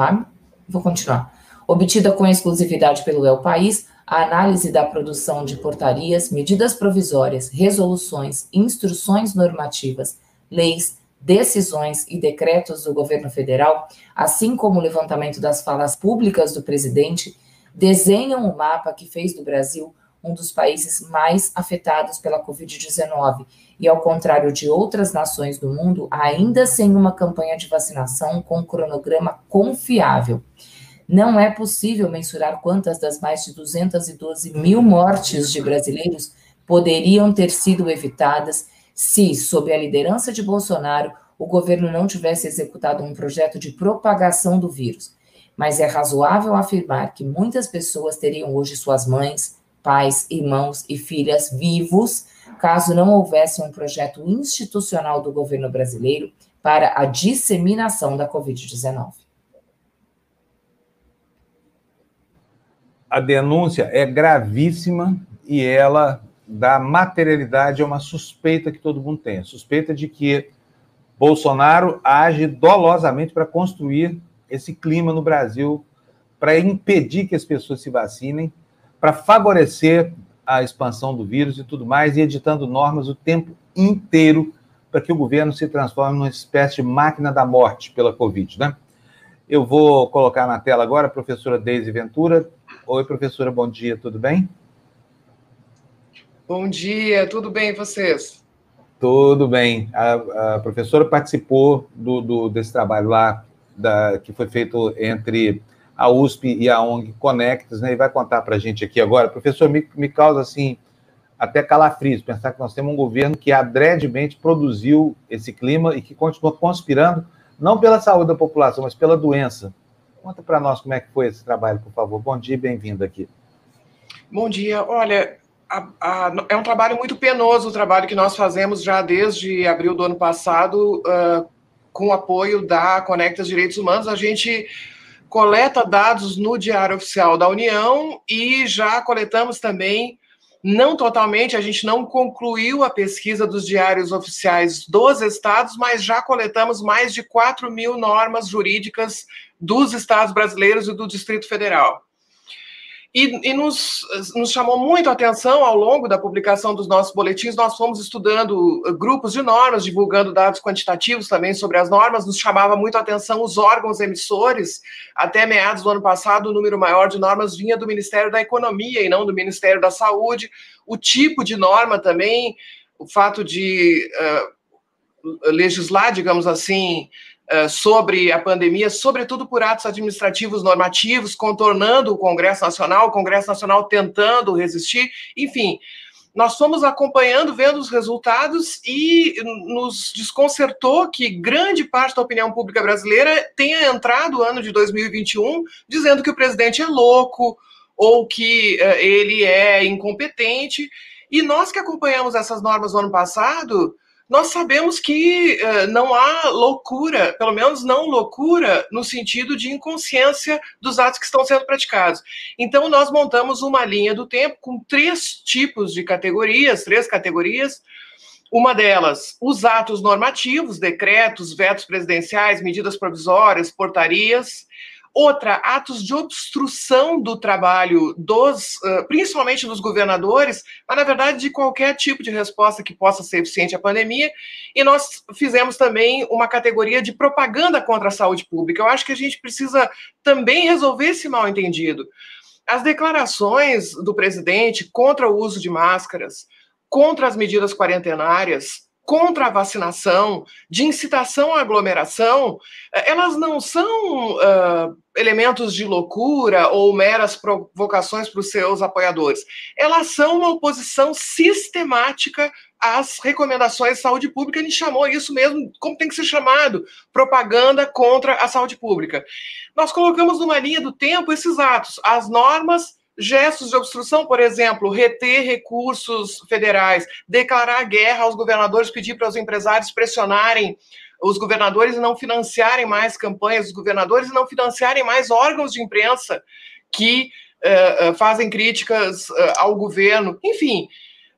Speaker 2: Fábio? Vou continuar. Obtida com exclusividade pelo El País, a análise da produção de portarias, medidas provisórias, resoluções, instruções normativas, leis, decisões e decretos do governo federal, assim como o levantamento das falas públicas do presidente, desenham o mapa que fez do Brasil um dos países mais afetados pela Covid-19 e, ao contrário de outras nações do mundo, ainda sem uma campanha de vacinação com cronograma confiável. Não é possível mensurar quantas das mais de 212 mil mortes de brasileiros poderiam ter sido evitadas se, sob a liderança de Bolsonaro, o governo não tivesse executado um projeto de propagação do vírus. Mas é razoável afirmar que muitas pessoas teriam hoje suas mães, pais, irmãos e filhas vivos, caso não houvesse um projeto institucional do governo brasileiro para a disseminação da Covid-19.
Speaker 1: a denúncia é gravíssima e ela dá materialidade a uma suspeita que todo mundo tem. Suspeita de que Bolsonaro age dolosamente para construir esse clima no Brasil, para impedir que as pessoas se vacinem, para favorecer a expansão do vírus e tudo mais, e editando normas o tempo inteiro para que o governo se transforme numa espécie de máquina da morte pela Covid, né? Eu vou colocar na tela agora a professora Deise Ventura, Oi, professora, bom dia, tudo bem?
Speaker 5: Bom dia, tudo bem e vocês?
Speaker 1: Tudo bem. A, a professora participou do, do, desse trabalho lá da, que foi feito entre a USP e a ONG Conectas, né? E vai contar para a gente aqui agora. Professor, me, me causa assim até calafrios pensar que nós temos um governo que adredemente produziu esse clima e que continua conspirando não pela saúde da população, mas pela doença. Conta para nós como é que foi esse trabalho, por favor. Bom dia e bem-vindo aqui.
Speaker 5: Bom dia. Olha, a, a, é um trabalho muito penoso o trabalho que nós fazemos já desde abril do ano passado, uh, com o apoio da Conectas Direitos Humanos. A gente coleta dados no Diário Oficial da União e já coletamos também, não totalmente, a gente não concluiu a pesquisa dos diários oficiais dos estados, mas já coletamos mais de 4 mil normas jurídicas dos estados brasileiros e do Distrito Federal. E, e nos, nos, chamou muito a atenção ao longo da publicação dos nossos boletins. Nós fomos estudando uh, grupos de normas, divulgando dados quantitativos também sobre as normas. Nos chamava muito a atenção os órgãos emissores. Até meados do ano passado, o número maior de normas vinha do Ministério da Economia e não do Ministério da Saúde. O tipo de norma também, o fato de uh, legislar, digamos assim, eh, sobre a pandemia, sobretudo por atos administrativos normativos, contornando o Congresso Nacional, o Congresso Nacional tentando resistir, enfim. Nós fomos acompanhando, vendo os resultados e nos desconcertou que grande parte da opinião pública brasileira tenha entrado o ano de 2021 dizendo que o presidente é louco ou que uh, ele é incompetente. E nós que acompanhamos essas normas no ano passado, nós sabemos que uh, não há loucura, pelo menos não loucura no sentido de inconsciência dos atos que estão sendo praticados. Então, nós montamos uma linha do tempo com três tipos de categorias, três categorias. Uma delas, os atos normativos, decretos, vetos presidenciais, medidas provisórias, portarias. Outra, atos de obstrução do trabalho dos, principalmente dos governadores, mas na verdade de qualquer tipo de resposta que possa ser eficiente à pandemia. E nós fizemos também uma categoria de propaganda contra a saúde pública. Eu acho que a gente precisa também resolver esse mal entendido. As declarações do presidente contra o uso de máscaras, contra as medidas quarentenárias, contra a vacinação, de incitação à aglomeração, eh, elas não são uh, elementos de loucura ou meras provocações para os seus apoiadores. Elas são uma oposição sistemática às recomendações de saúde pública. Ele chamou isso mesmo, como tem que ser chamado, propaganda contra a saúde pública. Nós colocamos numa linha do tempo esses atos, as normas gestos de obstrução, por exemplo, reter recursos federais, declarar guerra aos governadores, pedir para os empresários pressionarem os governadores e não financiarem mais campanhas dos governadores e não financiarem mais órgãos de imprensa que uh, fazem críticas uh, ao governo. Enfim,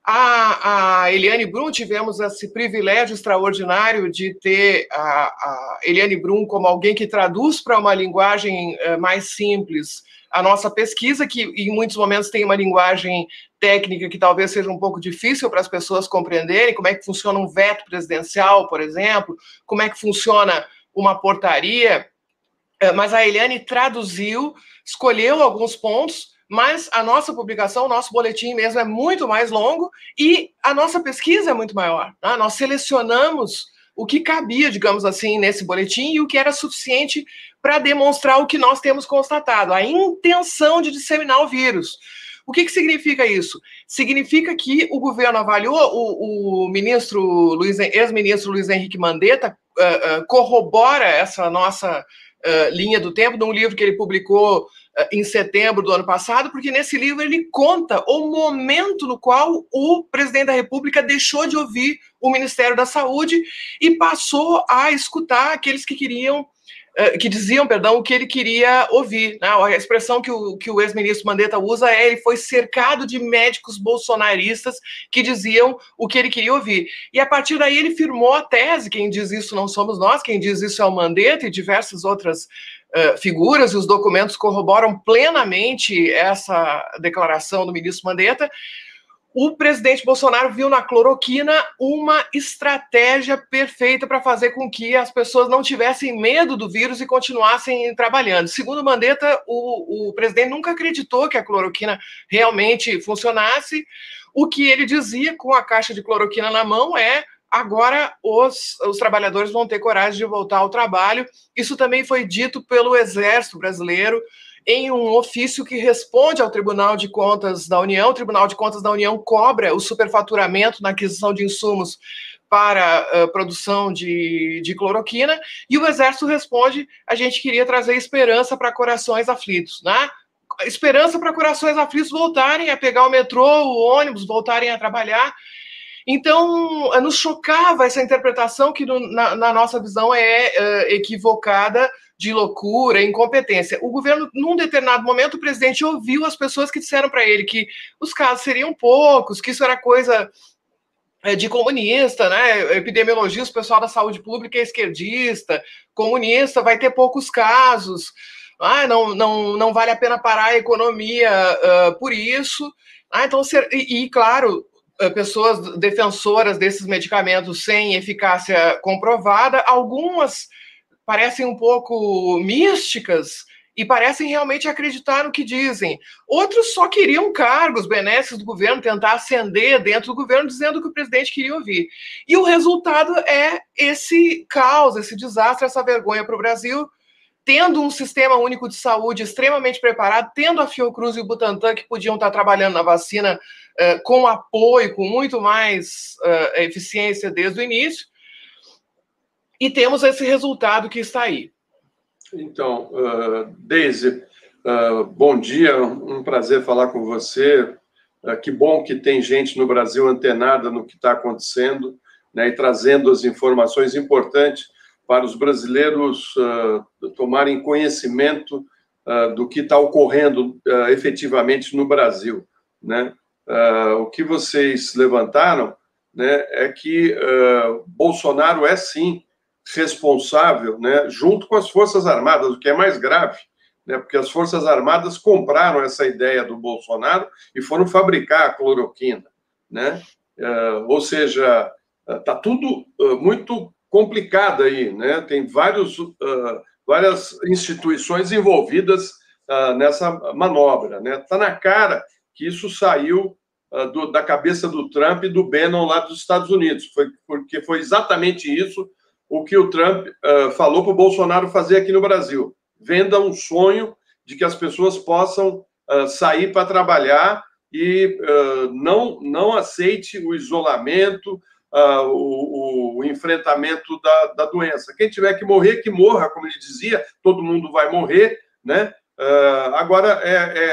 Speaker 5: a, a, Eliane Brum, tivemos esse privilégio extraordinário de ter a, a Eliane Brum como alguém que traduz para uma linguagem uh, mais simples a nossa pesquisa, que em muitos momentos tem uma linguagem técnica que talvez seja um pouco difícil para as pessoas compreenderem, como é que funciona um veto presidencial, por exemplo, como é que funciona uma portaria. É, mas a Eliane traduziu, escolheu alguns pontos, mas a nossa publicação, o nosso boletim mesmo é muito mais longo e a nossa pesquisa é muito maior. Né? Nós selecionamos o que cabia, digamos assim, nesse boletim e o que era suficiente para demonstrar o que nós temos constatado, a intenção de disseminar o vírus. O que, que significa isso? Significa que o governo avaliou, o, o ministro Luiz, ex-ministro Luiz Henrique Mandetta uh, uh, corrobora essa nossa uh, linha do tempo num livro que ele publicou em setembro do ano passado, porque nesse livro ele conta o momento no qual o presidente da República deixou de ouvir o Ministério da Saúde e passou a escutar aqueles que queriam que diziam, perdão, o que ele queria ouvir. Né? A expressão que o, que o ex-ministro Mandetta usa é ele foi cercado de médicos bolsonaristas que diziam o que ele queria ouvir. E a partir daí ele firmou a tese, quem diz isso não somos nós, quem diz isso é o Mandetta e diversas outras uh, figuras, e os documentos corroboram plenamente essa declaração do ministro Mandetta, o presidente Bolsonaro viu na cloroquina uma estratégia perfeita para fazer com que as pessoas não tivessem medo do vírus e continuassem trabalhando. Segundo Mandetta, o, o presidente nunca acreditou que a cloroquina realmente funcionasse. O que ele dizia com a caixa de cloroquina na mão é agora os, os trabalhadores vão ter coragem de voltar ao trabalho. Isso também foi dito pelo Exército Brasileiro em um ofício que responde ao Tribunal de Contas da União. O Tribunal de Contas da União cobra o superfaturamento na aquisição de insumos para produção de, de cloroquina, e o Exército responde: a gente queria trazer esperança para corações aflitos, né? Esperança para corações aflitos voltarem a pegar o metrô, o ônibus, voltarem a trabalhar. Então, nos chocava essa interpretação que, no, na, na, nossa visão, é uh, equivocada de loucura, incompetência. O governo, num determinado momento, o presidente ouviu as pessoas que disseram para ele que os casos seriam poucos, que isso era coisa é, de comunista, né? Epidemiologista, o pessoal da saúde pública é esquerdista, comunista, vai ter poucos casos. Ah, não, não, não vale a pena parar a economia uh, por isso. Ah, então, e, e claro, pessoas defensoras desses medicamentos sem eficácia comprovada, algumas parecem um pouco místicas e parecem realmente acreditar no que dizem. Outros só queriam cargos, benesses do governo, tentar ascender dentro do governo, dizendo o que o presidente queria ouvir. E o resultado é esse caos, esse desastre, essa vergonha para o Brasil, tendo um sistema único de saúde extremamente preparado, tendo a Fiocruz e o Butantan que podiam estar trabalhando na vacina uh, com apoio, com muito mais uh, eficiência desde o início, e temos esse resultado que está aí.
Speaker 3: Então, uh, Deise, uh, bom dia, um prazer falar com você. Uh, que bom que tem gente no Brasil antenada no que está acontecendo né, e trazendo as informações importantes para os brasileiros uh, tomarem conhecimento do que está ocorrendo efetivamente no Brasil. Né? o que vocês levantaram né, é que Bolsonaro é sim responsável, né, junto com as Forças Armadas, o que é mais grave, né, porque as Forças Armadas compraram essa ideia do Bolsonaro e foram fabricar a cloroquina. Né? Uh, ou seja, está uh, tudo uh, muito complicado aí, né? tem vários, várias instituições envolvidas nessa manobra. Está né? Tá na cara que isso saiu do, da cabeça do Trump e do Bannon lá dos Estados Unidos, foi, porque foi exatamente isso o que o Trump uh, falou para o Bolsonaro fazer aqui no Brasil. Venda um sonho de que as pessoas possam uh, sair para trabalhar e uh, não, não aceite o isolamento, o, o, enfrentamento da, da doença. Quem tiver que morrer, que morra, como ele dizia, todo mundo vai morrer, né? agora, é, é,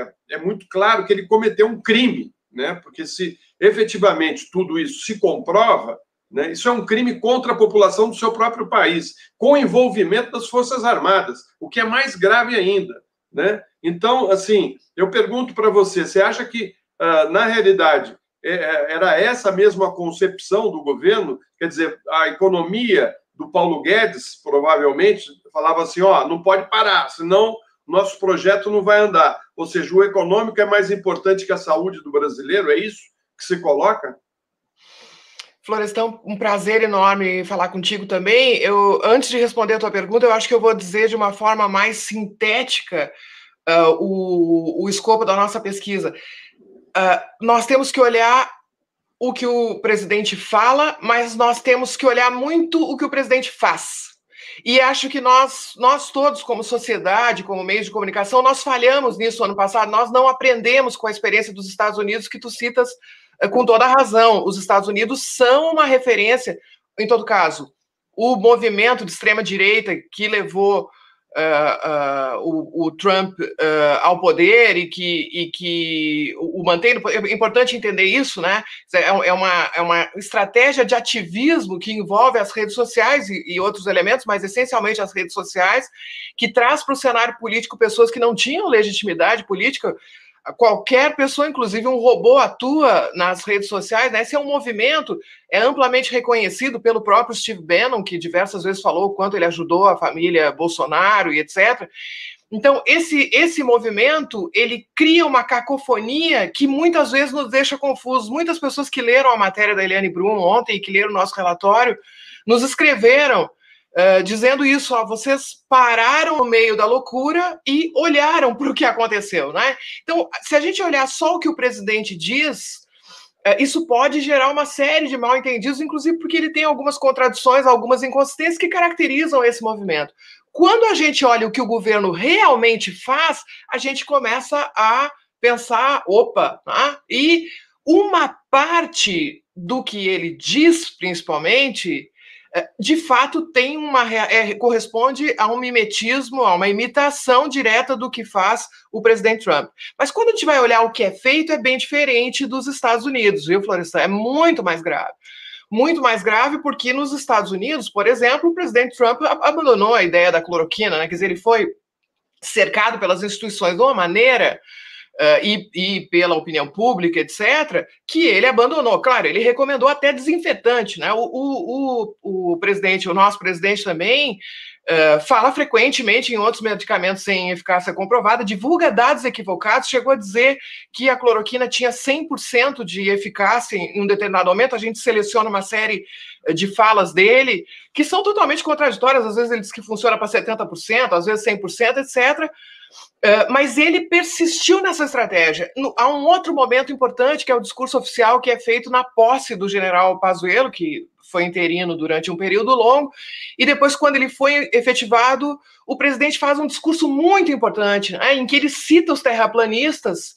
Speaker 3: é, é muito claro que ele cometeu um crime, né? Porque se efetivamente tudo isso se comprova, né? Isso é um crime contra a população do seu próprio país, com envolvimento das Forças Armadas, o que é mais grave ainda. Né? Então, assim, eu pergunto para você: você acha que, uh, na realidade, é, é, era essa mesma concepção do governo? Quer dizer, a economia do Paulo Guedes, provavelmente, falava assim: ó, não pode parar, senão nosso projeto não vai andar. Ou seja, o econômico é mais importante que a saúde do brasileiro, é isso que se coloca?
Speaker 5: Florestão, um prazer enorme falar contigo também. Eu, antes de responder a tua pergunta, eu acho que eu vou dizer de uma forma mais sintética uh, o, o escopo da nossa pesquisa. Uh, nós temos que olhar o que o presidente fala, mas nós temos que olhar muito o que o presidente faz. E acho que nós, nós todos, como sociedade, como meios de comunicação, nós falhamos nisso ano passado. Nós não aprendemos com a experiência dos Estados Unidos que tu citas com toda a razão. Os Estados Unidos são uma referência, em todo caso, o movimento de extrema-direita que levou uh, uh, o, o, Trump uh, ao poder e que, e que o, o mantém. É importante entender isso, né? É, é, uma, é uma estratégia de ativismo que envolve as redes sociais e, e outros elementos, mas essencialmente as redes sociais, que traz para o cenário político pessoas que não tinham legitimidade política qualquer pessoa, inclusive um robô, atua nas redes sociais, né? Esse é um movimento, é amplamente reconhecido pelo próprio Steve Bannon, que diversas vezes falou o quanto ele ajudou a família Bolsonaro e etc. Então, esse, esse movimento, ele cria uma cacofonia que muitas vezes nos deixa confusos. Muitas pessoas que leram a matéria da Eliane Brum ontem e que leram o nosso relatório, nos escreveram Uh, dizendo isso, ó, vocês pararam no meio da loucura e olharam para o que aconteceu, né? Então, se a gente olhar só o que o presidente diz, uh, isso pode gerar uma série de mal entendidos, inclusive porque ele tem algumas contradições, algumas inconsistências que caracterizam esse movimento. Quando a gente olha o que o governo realmente faz, a gente começa a pensar, opa, tá? e uma parte do que ele diz, principalmente, é, de fato tem uma é, corresponde a um mimetismo, a uma imitação direta do que faz o presidente Trump. Mas quando a gente vai olhar o que é feito, é bem diferente dos Estados Unidos, viu, Florestan? É muito mais grave. muito mais grave porque nos Estados Unidos, por exemplo, o presidente Trump abandonou a ideia da cloroquina, né? Quer dizer, ele foi cercado pelas instituições de uma maneira uh, e, e, pela opinião pública, etc., que ele abandonou. Claro, ele recomendou até desinfetante, né? O, o, o, o presidente, o nosso presidente também Uh, fala frequentemente em outros medicamentos sem eficácia comprovada, divulga dados equivocados, chegou a dizer que a cloroquina tinha 100% de eficácia em um determinado momento. A gente seleciona uma série de falas dele que são totalmente contraditórias. Às vezes ele diz que funciona para 70%, às vezes 100%, etc. Uh, mas ele persistiu nessa estratégia. No, há um outro momento importante, que é o discurso oficial que é feito na posse do general Pazuello, que foi interino durante um período longo, e depois, quando ele foi efetivado, o presidente faz um discurso muito importante, né, em que ele cita os terraplanistas,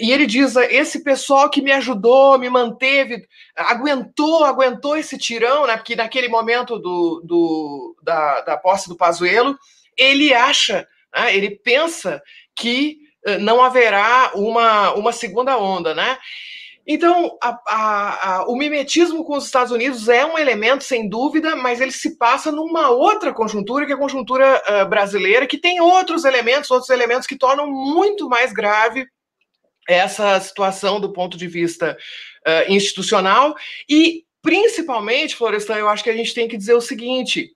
Speaker 5: e ele diz: esse pessoal que me ajudou, me manteve, aguentou, aguentou esse tirão, né, porque naquele momento do, do da, da posse do Pazuello, ele acha, né, ele pensa que eh, não haverá uma, uma segunda onda, né? Então, a, a, a, o mimetismo com os Estados Unidos é um elemento, sem dúvida, mas ele se passa numa outra conjuntura, que é a conjuntura uh, brasileira, que tem outros elementos, outros elementos que tornam muito mais grave essa situação do ponto de vista uh, institucional e Principalmente, Florestan, eu acho que a gente tem que dizer o seguinte: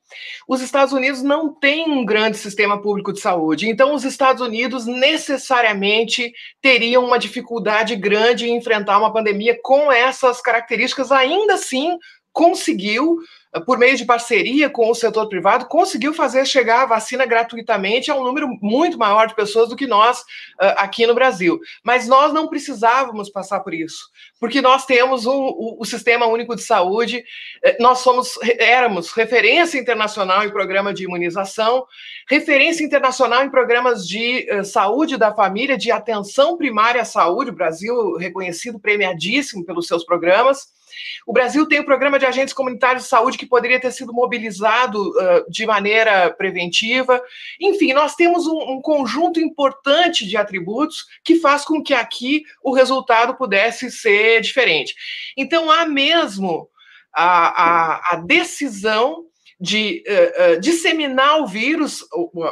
Speaker 5: os Estados Unidos não têm um grande sistema público de saúde, então os Estados Unidos necessariamente teriam uma dificuldade grande em enfrentar uma pandemia com essas características. Ainda assim, conseguiu por meio de parceria com o setor privado, conseguiu fazer chegar a vacina gratuitamente a um número muito maior de pessoas do que nós uh, aqui no Brasil. Mas nós não precisávamos passar por isso, porque nós temos o, o, Sistema Único de Saúde, eh, nós somos, éramos referência internacional em programa de imunização, referência internacional em programas de uh, saúde da família, de atenção primária à saúde, o Brasil reconhecido, premiadíssimo pelos seus programas. O Brasil tem o programa de agentes comunitários de saúde que poderia ter sido mobilizado uh, de maneira preventiva. Enfim, nós temos um, um, conjunto importante de atributos que faz com que aqui o resultado pudesse ser diferente. Então, há mesmo a, a, a decisão de uh, uh, disseminar o vírus,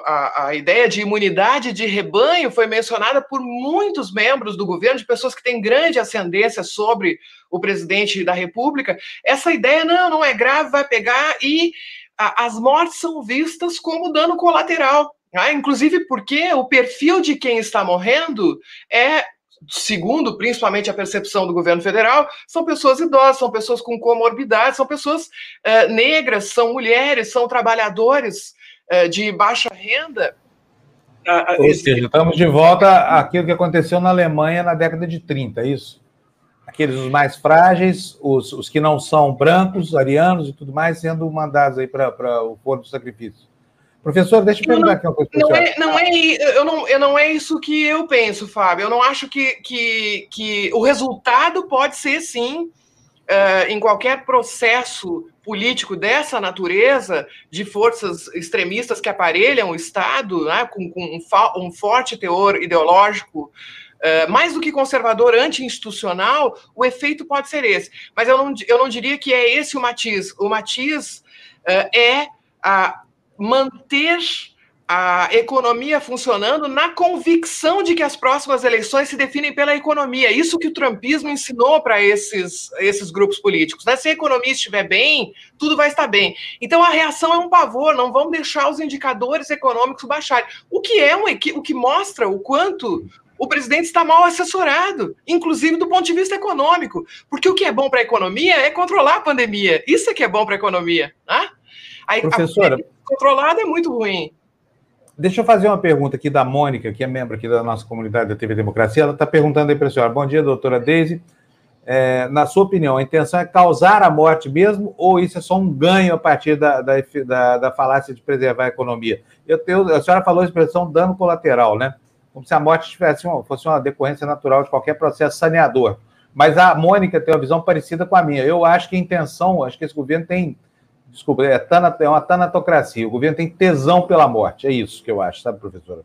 Speaker 5: a, a, ideia de imunidade de rebanho foi mencionada por muitos membros do governo, de pessoas que têm grande ascendência sobre o presidente da República. Essa ideia, não, não é grave, vai pegar e as mortes são vistas como dano colateral. Né? Inclusive porque o perfil de quem está morrendo é segundo principalmente a percepção do governo federal, são pessoas idosas, são pessoas com comorbidades, são pessoas uh, negras, são mulheres, são trabalhadores uh, de baixa renda.
Speaker 1: Uh, Ou seja, estamos de volta àquilo que aconteceu na Alemanha na década de 30, é isso? Aqueles os mais frágeis, os, os que não são brancos, arianos e tudo mais, sendo mandados aí para o forno do sacrifício. Professor, deixa eu perguntar aqui uma coisa
Speaker 5: não é, não é, eu não, eu não é isso que eu penso, Fábio. Eu não acho que, que, que o resultado pode ser, sim, uh, em qualquer processo político dessa natureza, de forças extremistas que aparelham o Estado, né, com, com um, um, forte teor ideológico, uh, mais do que conservador, anti-institucional, o efeito pode ser esse. Mas eu não, eu não diria que é esse o matiz. O matiz uh, é a manter a economia funcionando na convicção de que as próximas eleições se definem pela economia. Isso que o trumpismo ensinou para esses, esses grupos políticos. Né? Se a economia estiver bem, tudo vai estar bem. Então a reação é um pavor, não vamos deixar os indicadores econômicos baixarem. O que é um o que mostra o quanto o presidente está mal assessorado, inclusive do ponto de vista econômico. Porque o que é bom para a economia é controlar a pandemia. Isso é que é bom para a economia. Né?
Speaker 1: A, Professora, a
Speaker 5: controlada é muito ruim.
Speaker 1: Deixa eu fazer uma pergunta aqui da Mônica, que é membro aqui da nossa comunidade da TV Democracia. Ela está perguntando aí para a senhora. Bom dia, doutora Deise. É, na sua opinião, a intenção é causar a morte mesmo ou isso é só um ganho a partir da, da, da, da falácia de preservar a economia? Eu tenho, a senhora falou a expressão dano colateral, né? Como se a morte tivesse uma, fosse uma decorrência natural de qualquer processo saneador. Mas a Mônica tem uma visão parecida com a minha. Eu acho que a intenção, acho que esse governo tem Desculpa, é, é uma tanatocracia. O governo tem tesão pela morte. É isso que eu acho, sabe, professora?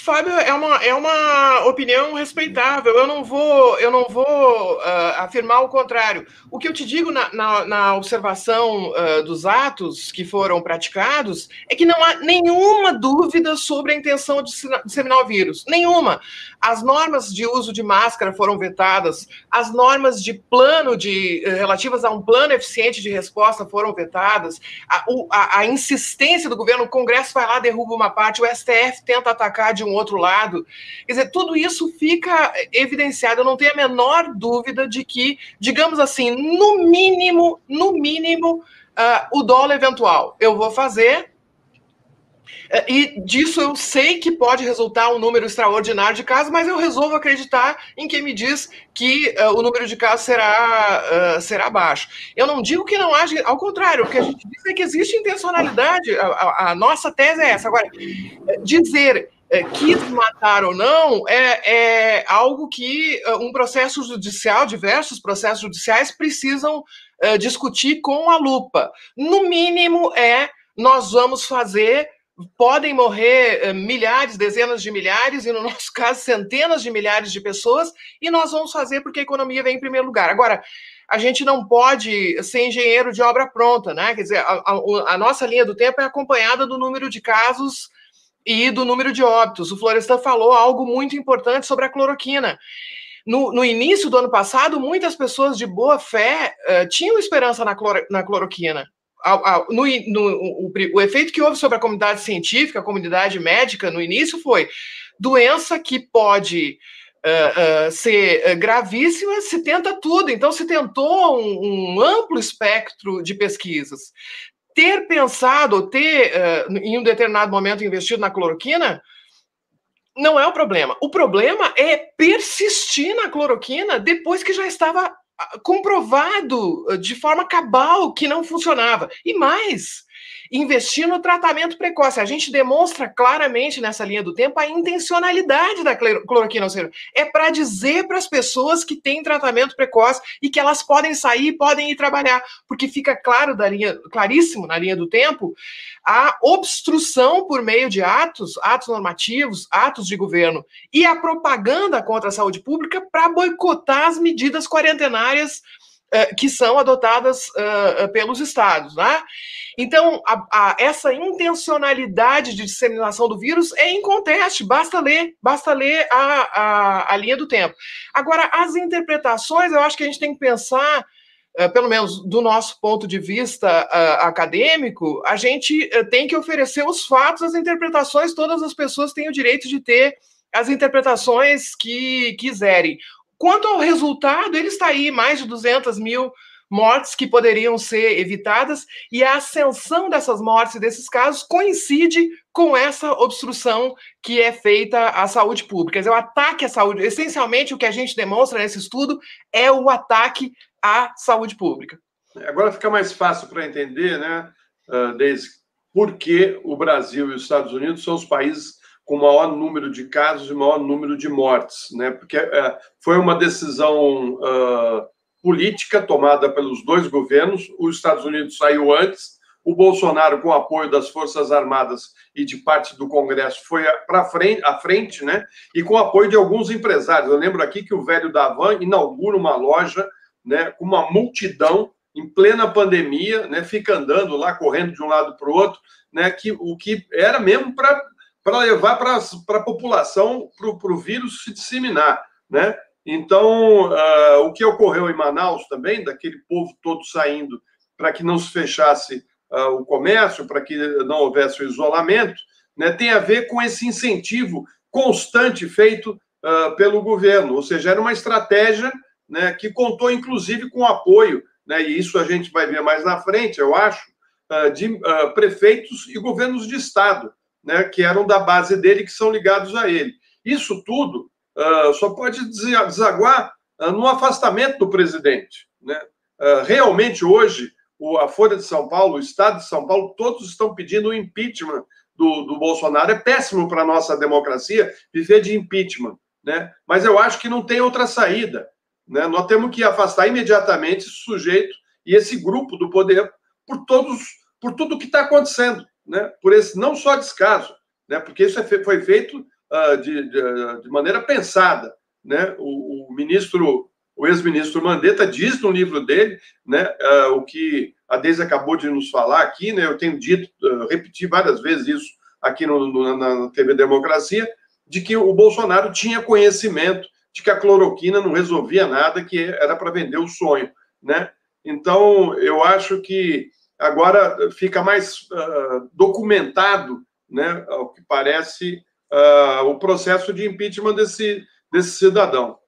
Speaker 5: Fábio, é uma, é uma opinião respeitável. Eu não vou, eu não vou uh, afirmar o contrário. O que eu te digo na, na, na observação uh, dos atos que foram praticados é que não há nenhuma dúvida sobre a intenção de disseminar o vírus. Nenhuma. As normas de uso de máscara foram vetadas, as normas de plano de uh, relativas a um plano eficiente de resposta foram vetadas, a, a, a insistência do governo, o Congresso vai lá, derruba uma parte, o STF tenta atacar de um um outro lado. Quer dizer, tudo isso fica evidenciado. Eu não tenho a menor dúvida de que, digamos assim, no mínimo, no mínimo, uh, o dólar eventual eu vou fazer. Uh, e disso eu sei que pode resultar um número extraordinário de casos, mas eu resolvo acreditar em quem me diz que uh, o número de casos será, será baixo. Eu não digo que não haja, ao contrário, o que a gente diz é que existe intencionalidade. A, a, a nossa tese é essa. Agora, dizer é, quis matar ou não é, é algo que uh, um processo judicial, diversos processos judiciais precisam uh, discutir com a lupa. No mínimo é nós vamos fazer podem morrer uh, milhares, dezenas de milhares, e no nosso caso, centenas de milhares de pessoas, e nós vamos fazer porque a economia vem em primeiro lugar. Agora, a gente não pode ser engenheiro de obra pronta, né? Quer dizer, a, a, a nossa linha do tempo é acompanhada do número de casos e do número de óbitos. O Florestan falou algo muito importante sobre a cloroquina. No, no início do ano passado, muitas pessoas de boa fé uh, tinham esperança na, cloro, na cloroquina. no, no, o, o, efeito que houve sobre a comunidade científica, a comunidade médica no início foi doença que pode uh, uh, ser gravíssima, se tenta tudo. Então, se tentou um, um amplo espectro de pesquisas ter pensado, ter, uh, em um determinado momento, investido na cloroquina, não é o problema. O problema é persistir na cloroquina depois que já estava ah, comprovado ah, de forma cabal que não funcionava. E mais, investir no tratamento precoce. A gente demonstra claramente nessa linha do tempo a intencionalidade da cloroquina, ou seja, é para dizer para as pessoas que têm tratamento precoce e que elas podem sair, podem ir trabalhar, porque fica claro da linha, claríssimo na linha do tempo a obstrução por meio de atos, atos normativos, atos de governo e a propaganda contra a saúde pública para boicotar as medidas quarentenárias uh, que são adotadas uh, pelos estados, né? Então, a, a, essa intencionalidade de disseminação do vírus é inconteste, basta ler, basta ler a, a, a linha do tempo. Agora, as interpretações, eu acho que a gente tem que pensar pelo menos do nosso ponto de vista uh, acadêmico, a gente uh, tem que oferecer os fatos, as interpretações, todas as pessoas têm o direito de ter as interpretações que quiserem. Quanto ao resultado, ele está aí, mais de 200 mil mortes que poderiam ser evitadas, e a ascensão dessas mortes e desses casos coincide com essa obstrução que é feita à saúde pública. Quer dizer, o ataque à saúde, essencialmente o que a gente demonstra nesse estudo é o ataque à saúde pública.
Speaker 3: Agora fica mais fácil para entender, né, ah, desde por que o Brasil e os Estados Unidos são os países com maior número de casos e maior número de mortes, né? Porque uh, foi uma decisão uh, política tomada pelos dois governos. Os Estados Unidos saiu antes, o Bolsonaro, com apoio das Forças Armadas e de parte do Congresso, foi para frente, à frente, né? E com apoio de alguns empresários. Eu lembro aqui que o velho Davan inaugura uma loja, né, com uma multidão em plena pandemia, né, fica andando lá, correndo de um lado para o outro, né, que o que era mesmo para levar para a população, para o vírus se disseminar, né? Então, uh, o que ocorreu em Manaus também, daquele povo todo saindo para que não se fechasse uh, o comércio, para que não houvesse o isolamento, né, tem a ver com esse incentivo constante feito uh, pelo governo. Ou seja, era uma estratégia né, que contou, inclusive, com apoio, né, e isso a gente vai ver mais na frente, eu acho, de prefeitos e governos de Estado, né, que eram da base dele, que são ligados a ele. Isso tudo uh, só pode desaguar uh, no afastamento do presidente. Né? Uh, realmente, hoje, o, a Folha de São Paulo, o Estado de São Paulo, todos estão pedindo o impeachment do, do Bolsonaro. É péssimo para a nossa democracia viver de impeachment. Né? Mas eu acho que não tem outra saída. Né? Nós temos que afastar imediatamente esse sujeito e esse grupo do poder por todos, por tudo que está acontecendo, né? Por esse não só descaso, né? Porque isso é foi feito uh, de, de, de, maneira pensada. Né? O, o ministro, o ex-ministro Mandetta diz no livro dele, né, uh, o que a Deise acabou de nos falar aqui, né, eu tenho dito, uh, repeti várias vezes isso aqui no, no, na TV Democracia, de que o Bolsonaro tinha conhecimento de que a cloroquina não resolvia nada, que era para vender o sonho, né? Então, eu acho que agora fica mais uh, documentado, né, ao que parece, uh, o processo de impeachment desse, desse cidadão.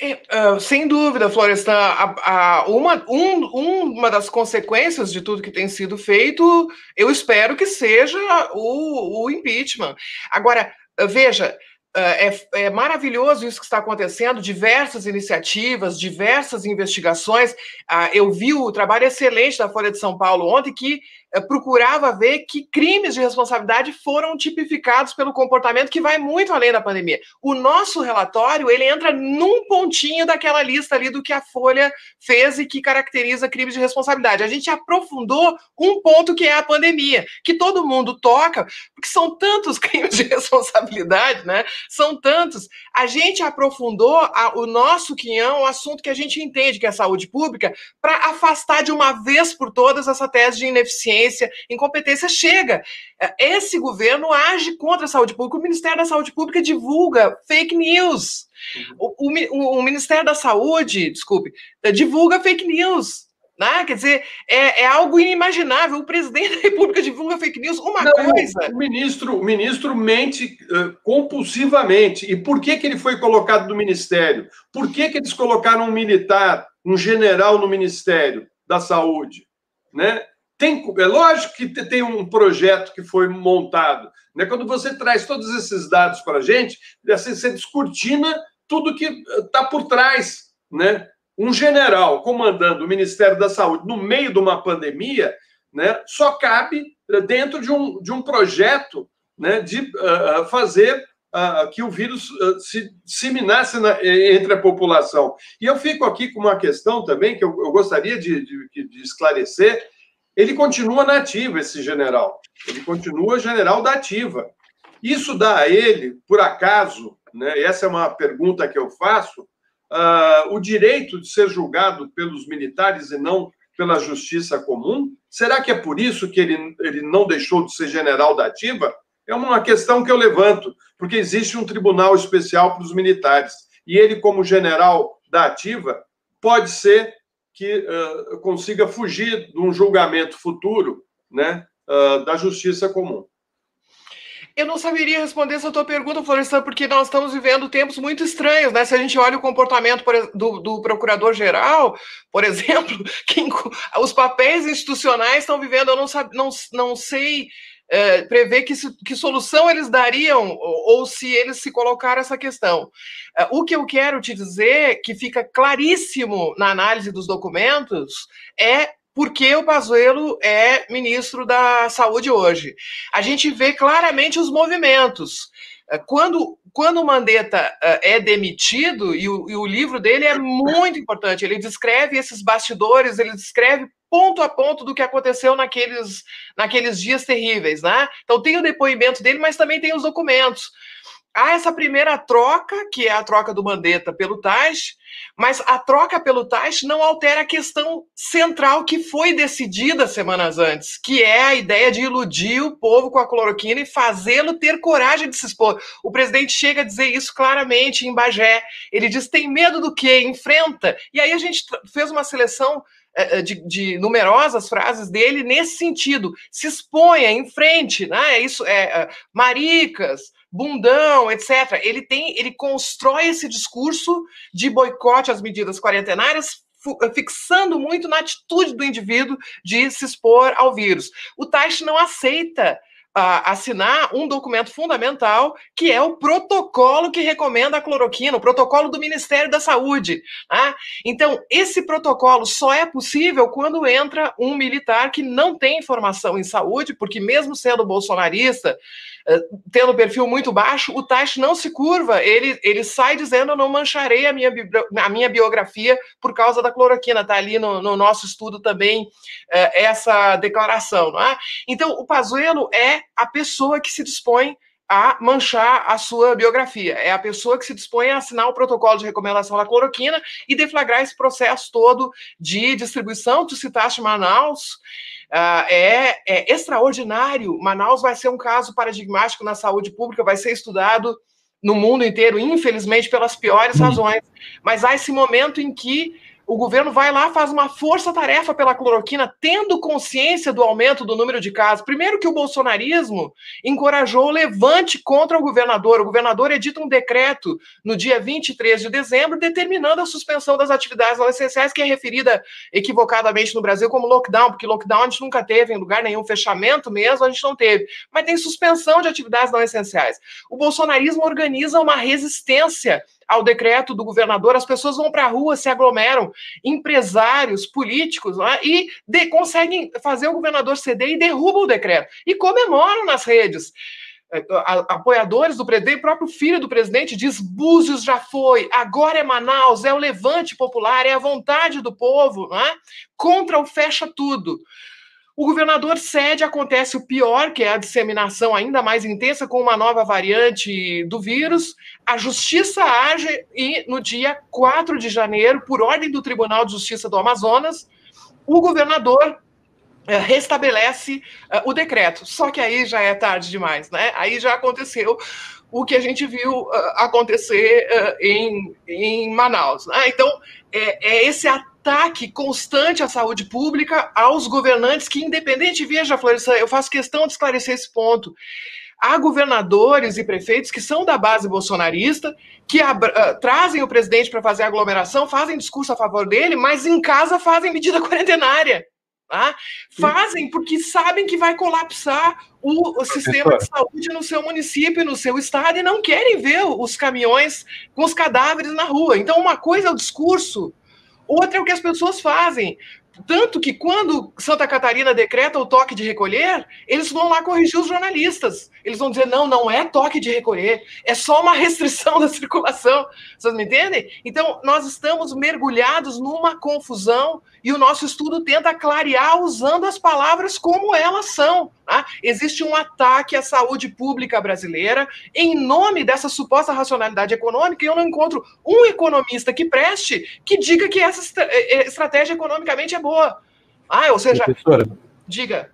Speaker 5: Uh, sem dúvida, Florestan, a, a, uma, um, uma das consequências de tudo que tem sido feito, eu espero que seja o, o impeachment. Agora, veja, é, é, maravilhoso isso que está acontecendo, diversas iniciativas, diversas investigações. Ah, eu vi o trabalho excelente da Folha de São Paulo ontem, que procurava ver que crimes de responsabilidade foram tipificados pelo comportamento que vai muito além da pandemia. O nosso relatório, ele entra num pontinho daquela lista ali do que a Folha fez e que caracteriza crimes de responsabilidade. A gente aprofundou um ponto que é a pandemia, que todo mundo toca, porque são tantos crimes de responsabilidade, né? São tantos. A gente aprofundou a, o nosso quinhão, o assunto que a gente entende que é saúde pública, para afastar de uma vez por todas essa tese de ineficiência ineficiência, incompetência, chega. Esse governo age contra a saúde pública. O Ministério da Saúde Pública divulga fake news. O, o, o Ministério da Saúde, desculpe, divulga fake news. Né? Quer dizer, é, é, algo inimaginável. O presidente da República divulga fake news. Uma Não, coisa.
Speaker 3: O ministro, o ministro mente uh, compulsivamente. E por que, que ele foi colocado no ministério? Por que, que eles colocaram um militar, um general no Ministério da Saúde? Né? Tem, é lógico que tem um projeto que foi montado. Né? Quando você traz todos esses dados para a gente, assim, você descortina tudo que está por trás. Né? Um general comandando o Ministério da Saúde no meio de uma pandemia né, só cabe dentro de um, de um projeto né, de uh, fazer uh, que o vírus uh, se disseminasse na, entre a população. E eu fico aqui com uma questão também que eu, eu gostaria de, de, de esclarecer, ele continua na ativa, esse general. Ele continua general da ativa. Isso dá a ele, por acaso, né, essa é uma pergunta que eu faço, uh, o direito de ser julgado pelos militares e não pela justiça comum? Será que é por isso que ele, ele não deixou de ser general da ativa? É uma questão que eu levanto, porque existe um tribunal especial para os militares. E ele, como general da ativa, pode ser que uh, consiga fugir de um julgamento futuro né, uh, da justiça comum.
Speaker 5: Eu não saberia responder essa tua pergunta, Florestan, porque nós estamos vivendo tempos muito estranhos, né? Se a gente olha o comportamento do, do procurador-geral, por exemplo, que os papéis institucionais estão vivendo, eu não, não, não sei é, prever que, que solução eles dariam ou, ou, se eles se colocaram essa questão. É, o que eu quero te dizer, que fica claríssimo na análise dos documentos, é porque o Pazuello é ministro da Saúde hoje. A gente vê claramente os movimentos. É, quando, quando o Mandetta é, é demitido, e o, e o livro dele é muito importante, ele descreve esses bastidores, ele descreve ponto a ponto do que aconteceu naqueles, naqueles dias terríveis, né? Então tem o depoimento dele, mas também tem os documentos. Há essa primeira troca, que é a troca do Mandetta pelo Tais, mas a troca pelo Tais não altera a questão central que foi decidida semanas antes, que é a ideia de iludir o povo com a cloroquina e fazê-lo ter coragem de se expor. O presidente chega a dizer isso claramente em Bagé. Ele diz: tem medo do quê? Enfrenta. E aí a gente fez uma seleção de, de, numerosas frases dele nesse sentido. Se exponha em frente, né? É isso é, é maricas, bundão, etc. Ele tem, ele constrói esse discurso de boicote às medidas quarentenárias fixando muito na atitude do indivíduo de se expor ao vírus. O Taish não aceita assinar um documento fundamental, que é o protocolo que recomenda a cloroquina, o protocolo do Ministério da Saúde. Né? Então, esse protocolo só é possível quando entra um militar que não tem formação em saúde, porque mesmo sendo bolsonarista, tendo perfil muito baixo, o Taish não se curva, ele, ele sai dizendo eu não mancharei a minha, a minha biografia por causa da cloroquina, está ali no, no, nosso estudo também é, essa declaração. Não é? Então, o Pazuello é a pessoa que se dispõe a manchar a sua biografia. É a pessoa que se dispõe a assinar o protocolo de recomendação da cloroquina e deflagrar esse processo todo de distribuição. Tu citaste Manaus, uh, é, é extraordinário. Manaus vai ser um caso paradigmático na saúde pública, vai ser estudado no mundo inteiro, infelizmente, pelas piores razões. Mas há esse momento em que o governo vai lá, faz uma força-tarefa pela cloroquina, tendo consciência do aumento do número de casos. Primeiro que o bolsonarismo encorajou o levante contra o governador. O governador edita um decreto no dia 23 de dezembro, determinando a suspensão das atividades não essenciais, que é referida equivocadamente no Brasil como lockdown, porque lockdown a gente nunca teve em lugar nenhum, fechamento mesmo a gente não teve. Mas tem suspensão de atividades não essenciais. O bolsonarismo organiza uma resistência ao decreto do governador, as pessoas vão para a rua, se aglomeram, empresários, políticos, é? e de, conseguem fazer o governador ceder e derrubam o decreto. E comemoram nas redes é, apoiadores do presidente, o próprio filho do presidente diz: Búzios já foi, agora é Manaus, é o levante popular, é a vontade do povo, é? contra o fecha tudo. O governador cede, acontece o pior, que é a disseminação ainda mais intensa com uma nova variante do vírus. A justiça age e no dia 4 de janeiro, por ordem do Tribunal de Justiça do Amazonas, o governador é, restabelece uh, o decreto. Só que aí já é tarde demais, né? Aí já aconteceu o que a gente viu uh, acontecer em, em Manaus. Né? Então, é, é esse ataque constante à saúde pública, aos governantes que, independente, veja, Floresta, eu faço questão de esclarecer esse ponto. Há governadores e prefeitos que são da base bolsonarista, que uh, trazem o presidente para fazer aglomeração, fazem discurso a favor dele, mas em casa fazem medida quarentenária. Tá? Fazem porque sabem que vai colapsar o, o sistema de saúde no seu município, no seu estado, e não querem ver os caminhões com os cadáveres na rua. Então, uma coisa é o discurso Outra é o que as pessoas fazem. Tanto que quando Santa Catarina decreta o toque de recolher, eles vão lá corrigir os jornalistas. Eles vão dizer: não, não é toque de recolher, é só uma restrição da circulação. Vocês me entendem? Então, nós estamos mergulhados numa confusão e o nosso estudo tenta clarear usando as palavras como elas são. Tá? Existe um ataque à saúde pública brasileira em nome dessa suposta racionalidade econômica, e eu não encontro um economista que preste que diga que essa eh, eh, estratégia economicamente é boa. Ah, ou seja, Professora, diga.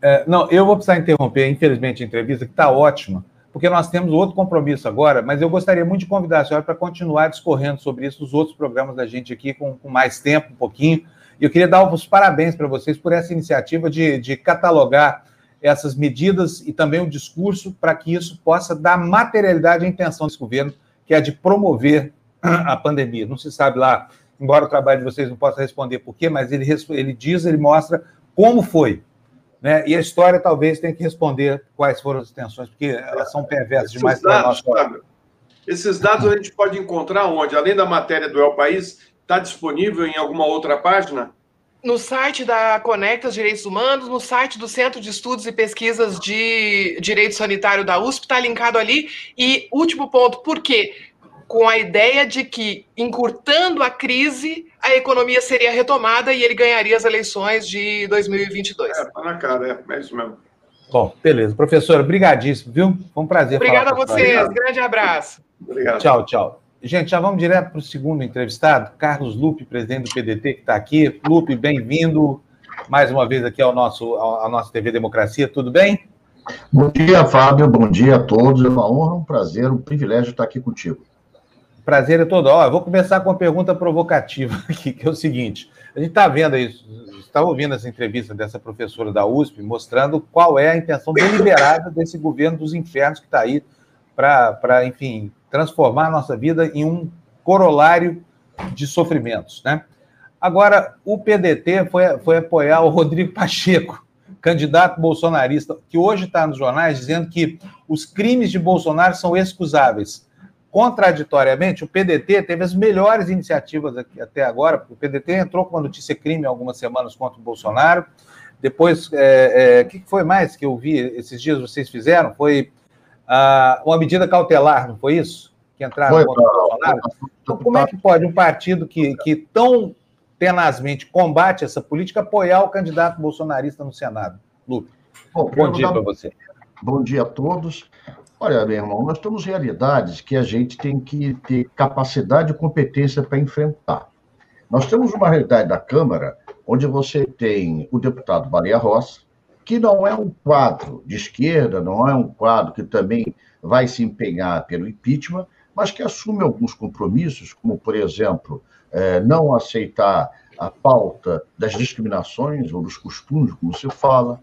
Speaker 1: É, não, eu vou precisar interromper, infelizmente, a entrevista, que está ótima, porque nós temos outro compromisso agora, mas eu gostaria muito de convidar a senhora para continuar discorrendo sobre isso nos outros programas da gente aqui, com, com mais tempo, um pouquinho. E eu queria dar os parabéns para vocês por essa iniciativa de, de catalogar essas medidas e também o discurso para que isso possa dar materialidade à intenção desse governo, que é de promover a pandemia. Não se sabe lá, embora o trabalho de vocês não possa responder por quê, mas ele, ele diz, ele mostra como foi. Né? E a história talvez tenha que responder quais foram as intenções, porque elas são perversas
Speaker 3: esses
Speaker 1: demais
Speaker 3: para nós. Esses dados a gente pode encontrar onde? Além da matéria do El País, está disponível em alguma outra página?
Speaker 5: no site da Conectas Direitos Humanos, no site do Centro de Estudos e Pesquisas de Direito Sanitário da USP, está linkado ali. E último ponto, por quê? Com a ideia de que, encurtando a crise, a economia seria retomada e ele ganharia as eleições de 2022. É,
Speaker 3: tá na cara, é, é isso mesmo.
Speaker 1: Bom, beleza. Professora, brigadíssimo, viu? Foi um prazer
Speaker 5: Obrigada a vocês. Grande abraço.
Speaker 1: Obrigado. Tchau, tchau. Gente, já vamos direto para o segundo entrevistado, Carlos Lupe, presidente do PDT, que está aqui. Lupe, bem-vindo mais uma vez aqui ao nosso, à nossa TV Democracia, tudo bem?
Speaker 6: Bom dia, Fábio, bom dia a todos. É uma honra, um prazer, um privilégio estar aqui contigo.
Speaker 1: Prazer é todo. Ó, vou começar com uma pergunta provocativa aqui, que é o seguinte: a gente está vendo isso, está ouvindo essa entrevista dessa professora da USP, mostrando qual é a intenção deliberada desse governo dos infernos que está aí para, enfim, transformar a nossa vida em um corolário de sofrimentos, né? Agora, o PDT foi, foi apoiar o Rodrigo Pacheco, candidato bolsonarista, que hoje está nos jornais dizendo que os crimes de Bolsonaro são excusáveis. Contraditoriamente, o PDT teve as melhores iniciativas aqui, até agora, porque o PDT entrou com uma notícia crime algumas semanas contra o Bolsonaro. Depois, o é, é, que foi mais que eu vi esses dias vocês fizeram? Foi ah, uma medida cautelar, não foi isso? Que entraram foi, contra o Bolsonaro? Então, como é que pode um partido que, que tão tenazmente combate essa política apoiar o candidato bolsonarista no Senado? Lupe, bom, bom dia para você.
Speaker 6: Bom dia a todos. Olha, meu irmão, nós temos realidades que a gente tem que ter capacidade e competência para enfrentar. Nós temos uma realidade da Câmara onde você tem o deputado Baleia Rossi, que não é um quadro de esquerda, não é um quadro que também vai se empenhar pelo impeachment, mas que assume alguns compromissos, como, por exemplo, é, não aceitar a pauta das discriminações ou dos costumes, como se fala,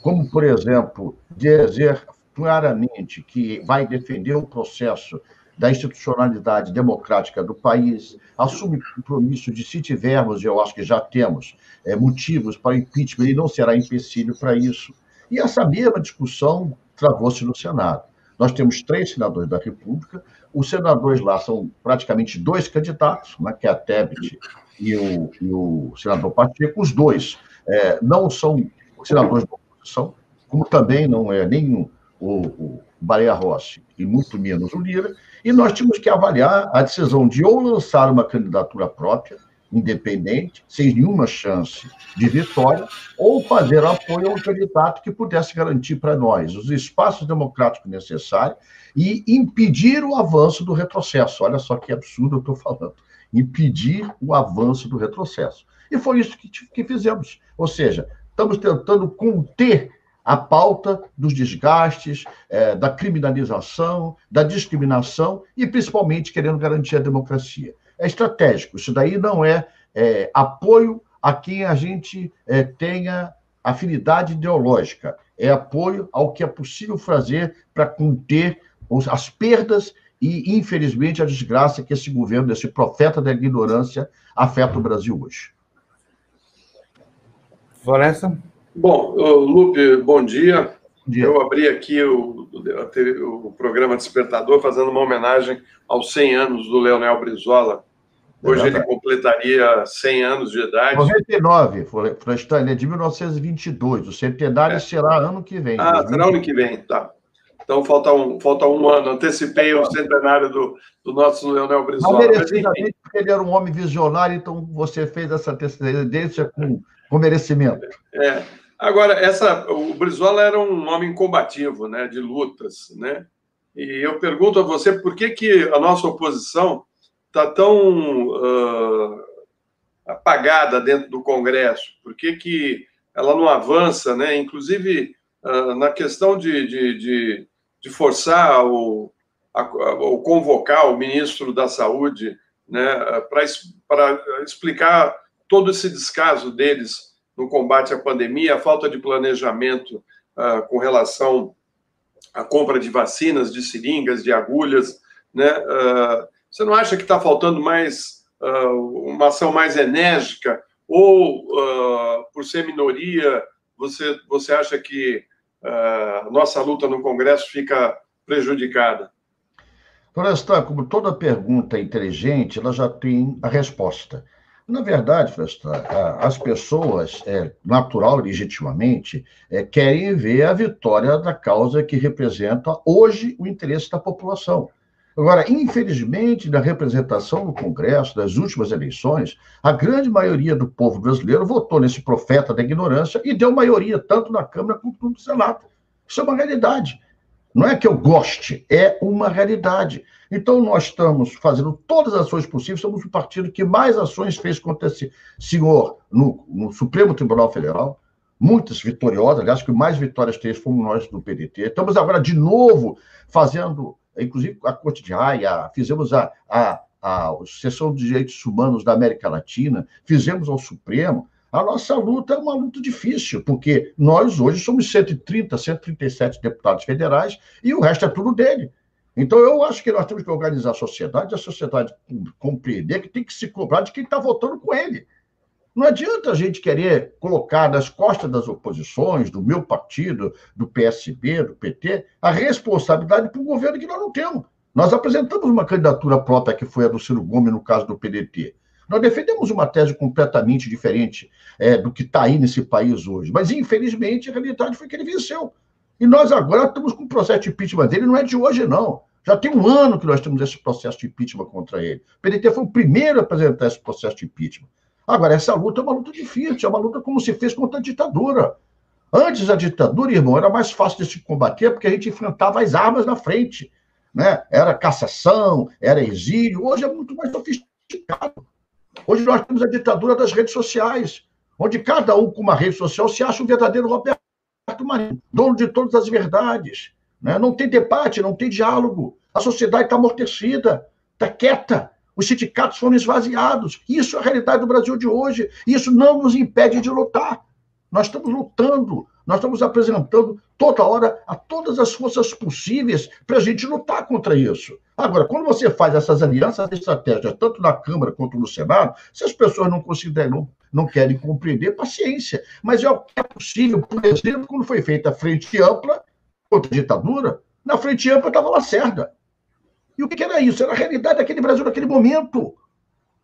Speaker 6: como, por exemplo, dizer claramente que vai defender o processo da institucionalidade democrática do país, assume compromisso de, se tivermos, eu acho que já temos, é, motivos para impeachment, ele não será empecilho para isso. E essa mesma discussão travou-se no Senado. Nós temos três senadores da República, os senadores lá são praticamente dois candidatos, né, que é a Tebet e o, e o senador Pacheco, os dois é, não são senadores da oposição, como também não é nem o, o Baleia Rossi e muito menos o Lira, e nós tínhamos que avaliar a decisão de ou lançar uma candidatura própria, independente, sem nenhuma chance de vitória, ou fazer apoio a um candidato que pudesse garantir para nós os espaços democráticos necessários e impedir o avanço do retrocesso. Olha só que absurdo eu estou falando. Impedir o avanço do retrocesso. E foi isso que, que fizemos. Ou seja, estamos tentando conter a pauta dos desgastes, é, da criminalização, da discriminação e, principalmente, querendo garantir a democracia. É estratégico. Isso daí não é, é apoio a quem a gente é, tenha afinidade ideológica. É apoio ao que é possível fazer para conter as perdas e, infelizmente, a desgraça que esse governo, esse profeta da ignorância, afeta o Brasil hoje.
Speaker 1: Floresta?
Speaker 3: Bom, Lupe, bom dia. bom dia. Eu abri aqui o, o, programa Despertador fazendo uma homenagem aos 100 anos do Leonel Brizola. Hoje ele completaria 100 anos de idade.
Speaker 6: 99, Florestan, ele é de 1922. O centenário é. será ano que vem.
Speaker 3: Ah, será ano que vem, tá. Então falta um, falta um ano. Antecipei o centenário do, do nosso Leonel Brizola. Não
Speaker 6: merecidamente, porque ele era um homem visionário, então você fez essa antecedência com, com merecimento.
Speaker 3: É. Agora, essa, o Brizola era um homem combativo, né, de lutas, né? E eu pergunto a você por que, que a nossa oposição está tão uh, apagada dentro do Congresso? Por que, que ela não avança, né? Inclusive uh, na questão de, de, de, de forçar o, a, o convocar o ministro da Saúde, né, para explicar todo esse descaso deles no combate à pandemia, a falta de planejamento uh, com relação à compra de vacinas, de seringas, de agulhas, né? Uh, você não acha que está faltando mais uh, uma ação mais enérgica ou por ser minoria você você acha que a nossa luta no Congresso fica prejudicada?
Speaker 6: Florestan, como toda pergunta inteligente, ela já tem a resposta. Na verdade, as pessoas, é, natural e legitimamente, é, querem ver a vitória da causa que representa hoje o interesse da população. Agora, infelizmente, na representação no Congresso, das últimas eleições, a grande maioria do povo brasileiro votou nesse profeta da ignorância e deu maioria tanto na Câmara quanto no Senado. Isso é uma realidade. Não é que eu goste, é uma realidade. Então, nós estamos fazendo todas as ações possíveis, somos o partido que mais ações fez contra esse senhor no, no Supremo Tribunal Federal, muitas vitoriosas, aliás, que mais vitórias teve fomos nós do PDT. Estamos agora de novo fazendo, inclusive a Corte de Haia, fizemos a, a, a Sessão de Direitos Humanos da América Latina, fizemos ao Supremo. A nossa luta é uma luta difícil, porque nós hoje somos 130, 137 deputados federais e o resto é tudo dele. Então, eu acho que nós temos que organizar a sociedade, a sociedade compreender que tem que se cobrar de quem está votando com ele. Não adianta a gente querer colocar nas costas das oposições, do meu partido, do PSB, do PT, a responsabilidade para um governo que nós não temos. Nós apresentamos uma candidatura própria, que foi a do Ciro Gomes, no caso do PDT. Nós defendemos uma tese completamente diferente é, do que está aí nesse país hoje. Mas, infelizmente, a realidade foi que ele venceu. E nós agora estamos com o processo de impeachment dele, não é de hoje, não. Já tem um ano que nós temos esse processo de impeachment contra ele. O PDT foi o primeiro a apresentar esse processo de impeachment. Agora, essa luta é uma luta difícil, é uma luta como se fez contra a ditadura. Antes a ditadura, irmão, era mais fácil de se combater porque a gente enfrentava as armas na frente. Né? Era cassação, era exílio. Hoje é muito mais sofisticado. Hoje nós temos a ditadura das redes sociais, onde cada um com uma rede social se acha um verdadeiro Roberto Marinho, dono de todas as verdades. Né? Não tem debate, não tem diálogo. A sociedade está amortecida, está quieta. Os sindicatos foram esvaziados. Isso é a realidade do Brasil de hoje. Isso não nos impede de lutar. Nós estamos lutando, nós estamos apresentando toda hora a todas as forças possíveis para a gente lutar contra isso. Agora, quando você faz essas alianças estratégicas, tanto na Câmara quanto no Senado, se as pessoas não consideram, não querem compreender, paciência. Mas é o que é possível. Por exemplo, quando foi feita a frente ampla contra a ditadura, na frente ampla estava Lacerda. E o que era isso? Era a realidade daquele Brasil naquele momento.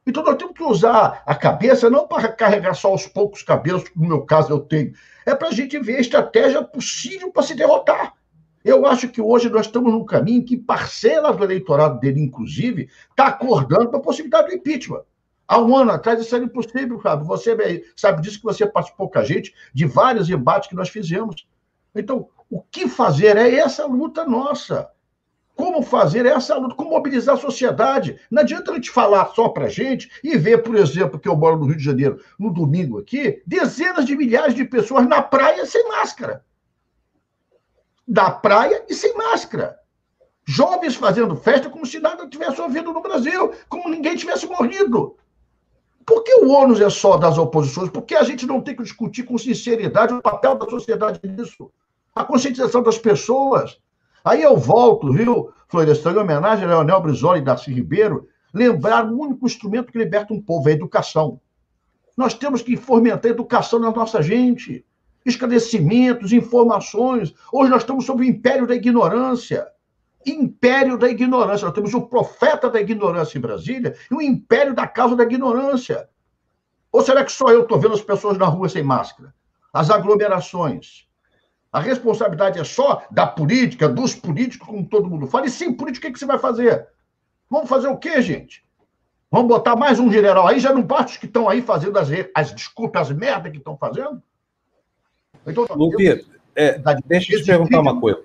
Speaker 6: Então nós temos que usar a cabeça não para carregar só os poucos cabelos, que no meu caso eu tenho, é para a gente ver a estratégia possível para se derrotar. Eu acho que hoje nós estamos num caminho que parcela do eleitorado dele, inclusive, está acordando para a possibilidade do impeachment. Há um ano atrás isso era impossível, Fábio. Você sabe disso que você participou com a gente de vários embates que nós fizemos. Então, o que fazer é essa luta nossa. Como fazer essa luta, como mobilizar a sociedade. Não adianta a gente falar só para a gente e ver, por exemplo, que eu moro no Rio de Janeiro, no domingo aqui, dezenas de milhares de pessoas na praia sem máscara. Da praia e sem máscara. Jovens fazendo festa como se nada tivesse ouvido no Brasil, como ninguém tivesse morrido. Por que o ônus é só das oposições? Por que a gente não tem que discutir com sinceridade o papel da sociedade nisso? A conscientização das pessoas. Aí eu volto, viu, Florestan, em homenagem a Leonel Brizola e Darcy Ribeiro, lembrar o único instrumento que liberta um povo, é a educação. Nós temos que fomentar a educação na nossa gente. Esclarecimentos, informações. Hoje nós estamos sob o império da ignorância. Império da ignorância. Nós temos o profeta da ignorância em Brasília e o império da causa da ignorância. Ou será que só eu estou vendo as pessoas na rua sem máscara? As aglomerações, a responsabilidade é só da política, dos políticos, como todo mundo fala. E sem política, o que, você vai fazer? Vamos fazer o quê, gente? Vamos botar mais um general aí? Já não basta os que estão aí fazendo as, as desculpas, as merdas que estão fazendo?
Speaker 1: Então, é, deixa eu te perguntar uma coisa.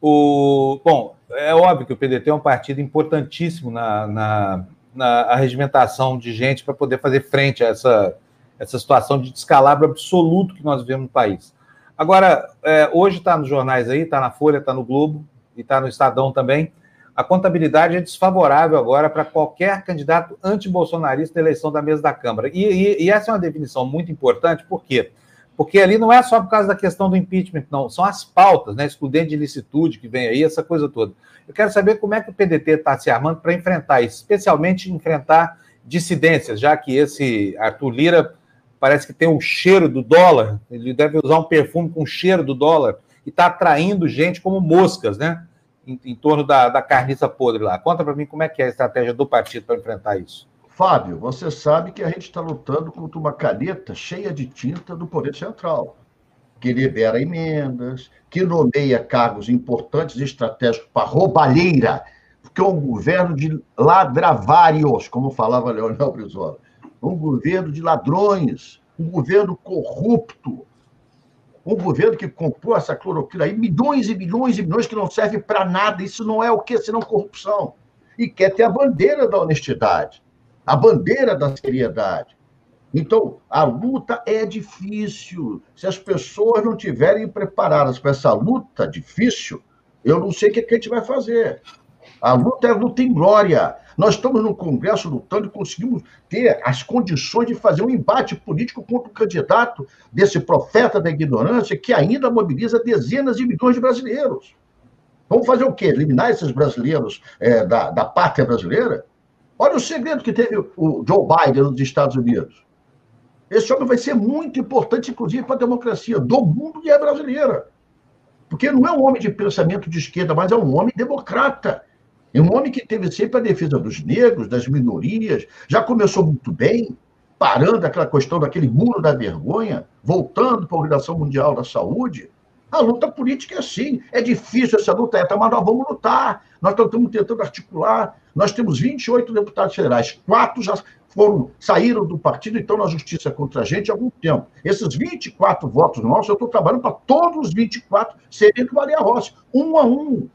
Speaker 1: O, bom, é óbvio que o PDT é um partido importantíssimo na, na, na arregimentação de gente para poder fazer frente a essa, essa situação de descalabro absoluto que nós vivemos no país. Agora, é, hoje está nos jornais aí, está na Folha, está no Globo e está no Estadão também. A contabilidade é desfavorável agora para qualquer candidato antibolsonarista na eleição da mesa da Câmara. E, e, e, essa é uma definição muito importante, por quê? Porque ali não é só por causa da questão do impeachment, não, são as pautas, né? Excludente de licitude que vem aí, essa coisa toda. Eu quero saber como é que o PDT está se armando para enfrentar isso, especialmente enfrentar dissidências, já que esse Arthur Lira parece que tem o cheiro do dólar, ele deve usar um perfume com cheiro do dólar, e está atraindo gente como moscas, né? Em, em torno da, da carniça podre lá. Conta para mim como é que é a estratégia do partido para enfrentar isso.
Speaker 6: Fábio, você sabe que a gente está lutando contra uma caneta cheia de tinta do Poder Central, que libera emendas, que nomeia cargos importantes e estratégicos para roubalheira, porque é um governo de ladravários, como falava Leonel Brizola um governo de ladrões, um governo corrupto, um governo que comprou essa cloroquina aí, milhões e milhões e milhões que não serve para nada. Isso não é o que senão corrupção. E quer ter a bandeira da honestidade, a bandeira da seriedade. Então, a luta é difícil. Se as pessoas não estiverem preparadas para essa luta difícil, eu não sei o que, que a gente vai fazer. A luta é luta em glória. Nós estamos no Congresso lutando e conseguimos ter as condições de fazer um embate político contra o candidato desse profeta da ignorância que ainda mobiliza dezenas de milhões de brasileiros. Vamos fazer o quê? Eliminar esses brasileiros é, da, da pátria brasileira? Olha o segredo que teve o Joe Biden nos Estados Unidos. Esse homem vai ser muito importante, inclusive, para a democracia do mundo e é brasileira. Porque não é um homem de pensamento de esquerda, mas é um homem democrata. É um homem que teve sempre a defesa dos negros, das minorias, já começou muito bem, parando aquela questão daquele muro da vergonha, voltando para a Organização Mundial da Saúde. A luta política é assim. É difícil essa luta, é, mas nós vamos lutar. Nós estamos tentando articular. Nós temos 28 deputados federais, quatro já foram, saíram do partido e estão na justiça contra a gente há algum tempo. Esses 24 votos nossos, eu estou trabalhando para todos os 24 serem do Maria Rossi, um a um.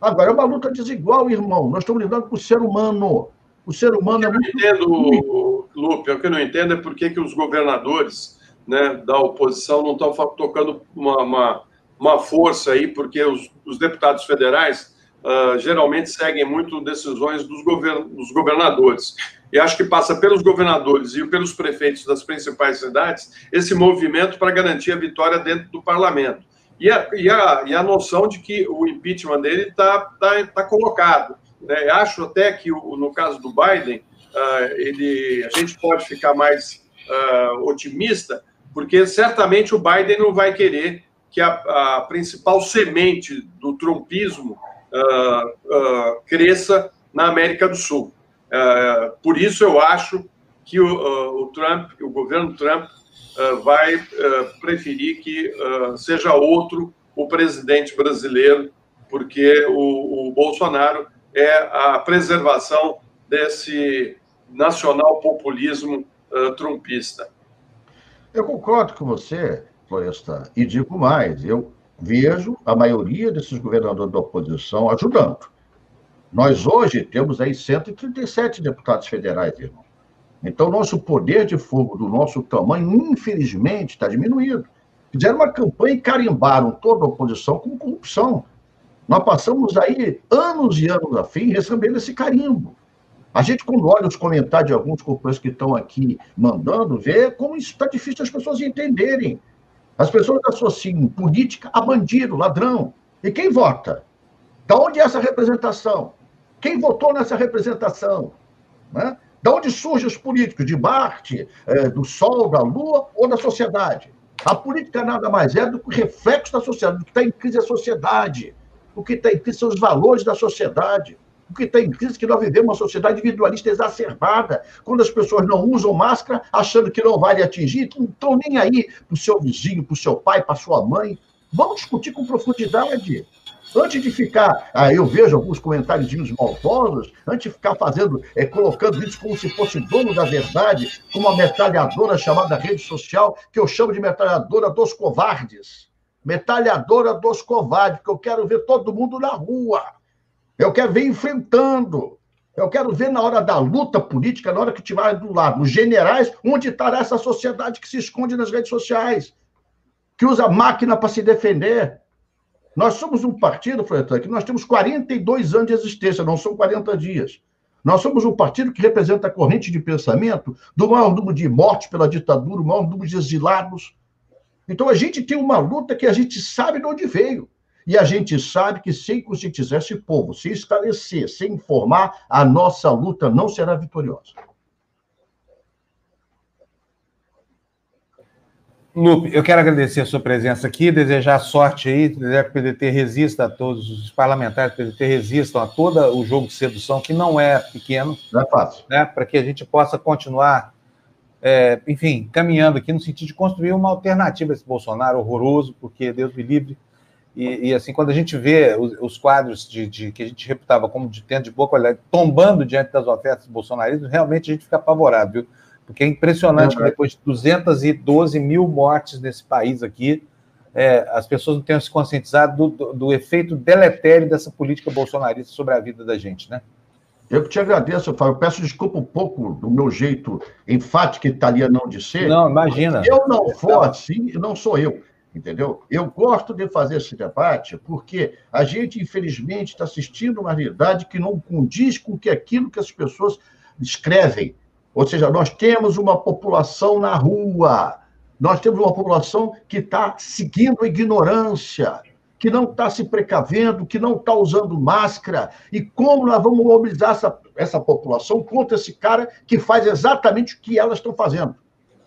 Speaker 6: Agora, é uma luta desigual, irmão. Nós estamos lidando com o ser humano. O ser humano é muito.
Speaker 3: Eu não entendo, Lupe, o que eu não entendo é por que, que os governadores né, da oposição não estão tocando uma, uma, uma força aí, porque os, os deputados federais uh, geralmente seguem muito decisões dos, govern dos governadores. E acho que passa pelos governadores e pelos prefeitos das principais cidades esse movimento para garantir a vitória dentro do parlamento. E a, e a, e a noção de que o impeachment dele está tá, tá colocado. Né? Acho até que, o, no caso do Biden, uh, ele, a gente pode ficar mais uh, otimista, porque certamente o Biden não vai querer que a, a principal semente do trumpismo uh, cresça na América do Sul. por isso, eu acho que o, o Trump, o governo Trump, vai preferir que seja outro o presidente brasileiro, porque o, o Bolsonaro é a preservação desse nacional populismo trumpista.
Speaker 6: Eu concordo com você, Floresta, e digo mais, eu vejo a maioria desses governadores da oposição ajudando. Nós hoje temos aí 137 deputados federais, irmão. Então, nosso poder de fogo do nosso tamanho, infelizmente, está diminuído. Fizeram uma campanha e carimbaram toda a oposição com corrupção. Nós passamos aí anos e anos a fim recebendo esse carimbo. A gente, quando olha os comentários de alguns companheiros que estão aqui mandando, vê como isso está difícil as pessoas entenderem. As pessoas associam política a bandido, ladrão. E quem vota? Da onde é essa representação? Quem votou nessa representação? Né? Da onde surgem os políticos? De Marte, é, do Sol, da Lua ou da sociedade? A política nada mais é do que o reflexo da sociedade, do que está em crise é a sociedade. O que está em crise são os valores da sociedade. O que está em crise é que nós vivemos uma sociedade individualista exacerbada, quando as pessoas não usam máscara, achando que não vai lhe atingir, não estão nem aí para o seu vizinho, para o seu pai, para sua mãe. Vamos discutir com profundidade. Antes de ficar, ah, eu vejo alguns comentários maldosos, antes de ficar fazendo, é, colocando isso como se fosse dono da verdade, com uma metralhadora chamada rede social, que eu chamo de metralhadora dos covardes metralhadora dos covardes, porque eu quero ver todo mundo na rua. Eu quero ver enfrentando. Eu quero ver na hora da luta política, na hora que tiver do lado os generais, onde estará essa sociedade que se esconde nas redes sociais, que usa máquina para se defender. Nós somos um partido, Freitas, que nós temos 42 anos de existência, não são 40 dias. Nós somos um partido que representa a corrente de pensamento do maior número de mortes pela ditadura, o maior número de exilados, então a gente tem uma luta que a gente sabe de onde veio. E a gente sabe que sem conscientizar esse povo, sem esclarecer, sem informar, a nossa luta não será vitoriosa.
Speaker 1: Lupe, eu quero agradecer a sua presença aqui, desejar sorte aí, desejar que o PDT resista a todos os parlamentares do PDT resistam a todo o jogo de sedução, que não é pequeno.
Speaker 6: Não é fácil.
Speaker 1: Né, para que a gente possa continuar é, enfim, caminhando aqui no sentido de construir uma alternativa a esse Bolsonaro horroroso, porque Deus me livre. E, e assim, quando a gente vê os, os quadros de, de, que a gente reputava como de tendo de boa qualidade tombando diante das ofertas bolsonaristas, realmente a gente fica apavorado, viu? Porque é impressionante que depois de 212 mil mortes nesse país aqui, é, as pessoas não tenham se conscientizado do, do, do efeito deletério dessa política bolsonarista sobre a vida da gente, né?
Speaker 6: Eu que te agradeço, Fábio. Eu peço desculpa um pouco do meu jeito enfático italiano de ser.
Speaker 1: Não, imagina.
Speaker 6: Se eu não for assim, não sou eu, entendeu? Eu gosto de fazer esse debate porque a gente, infelizmente, está assistindo uma realidade que não condiz com que aquilo que as pessoas escrevem. Ou seja, nós temos uma população na rua, nós temos uma população que está seguindo a ignorância, que não está se precavendo, que não está usando máscara, e como nós vamos mobilizar essa, essa população contra esse cara que faz exatamente o que elas estão fazendo.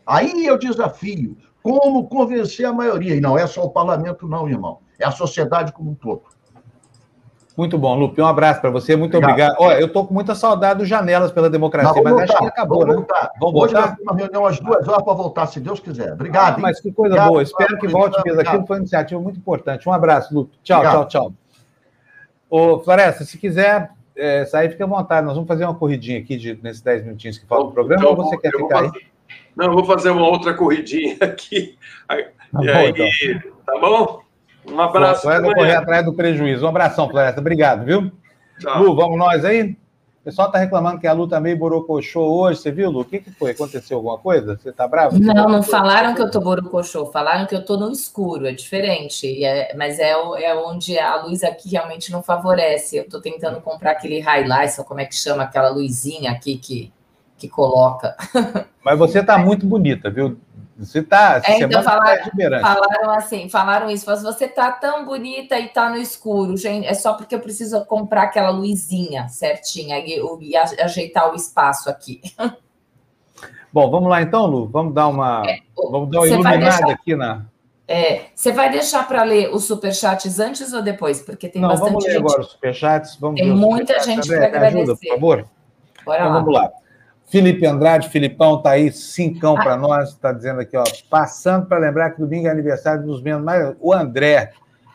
Speaker 6: Aí é o desafio. Como convencer a maioria? E não é só o parlamento, não, irmão. É a sociedade como um todo.
Speaker 1: Muito bom, Lupe. Um abraço para você. Muito obrigado. Olha, eu estou com muita saudade dos Janelas pela Democracia, mas, mas acho que acabou,
Speaker 6: vamos
Speaker 1: né?
Speaker 6: Voltar. Vamos Hoje voltar? nós temos uma reunião às duas horas para voltar, se Deus quiser. Obrigado. Ah,
Speaker 1: mas que coisa obrigado, boa. Espero que volte mesmo. Aquilo foi uma iniciativa muito importante. Um abraço, Lupe. Tchau, obrigado. tchau, tchau. Ô, Floresta, se quiser é, sair, fique à vontade. Nós vamos fazer uma corridinha aqui de, nesses 10 minutinhos que falta do programa, então, ou você quer ficar
Speaker 3: fazer... aí? Não, eu vou fazer uma outra corridinha aqui. Tá bom, aí, então. tá bom? Um abraço.
Speaker 1: Floresta correr atrás do prejuízo. Um abração, Floresta. Obrigado, viu? Tchau. Lu, vamos nós aí? O pessoal está reclamando que a Lu tá meio borocochô hoje. Você viu, Lu? O que, que foi? Aconteceu alguma coisa? Você está bravo?
Speaker 2: Não, não falaram que eu tô borocochô. Falaram que eu tô no escuro. É diferente. É, mas é, é onde a luz aqui realmente não favorece. Eu estou tentando comprar aquele highlight, ou como é que chama aquela luzinha aqui que, que coloca.
Speaker 1: Mas você está muito bonita, viu? Você tá.
Speaker 2: É, então falaram, falaram assim, falaram isso. Mas você tá tão bonita e tá no escuro, gente. É só porque eu preciso comprar aquela luzinha certinha e, e ajeitar o espaço aqui.
Speaker 1: Bom, vamos lá então, Lu. Vamos dar uma, é, vamos dar uma iluminada deixar, aqui na.
Speaker 2: É, você vai deixar para ler os superchats antes ou depois? Porque tem
Speaker 1: Não,
Speaker 2: bastante
Speaker 1: vamos ler
Speaker 2: gente.
Speaker 1: agora os superchats. Vamos
Speaker 2: tem muita gente para agradecer. Ajuda, por
Speaker 1: favor. Bora então, lá. Vamos lá. Felipe Andrade, Filipão, tá aí, cincão para nós, está dizendo aqui, ó, passando para lembrar que domingo é aniversário dos membros, mas o André,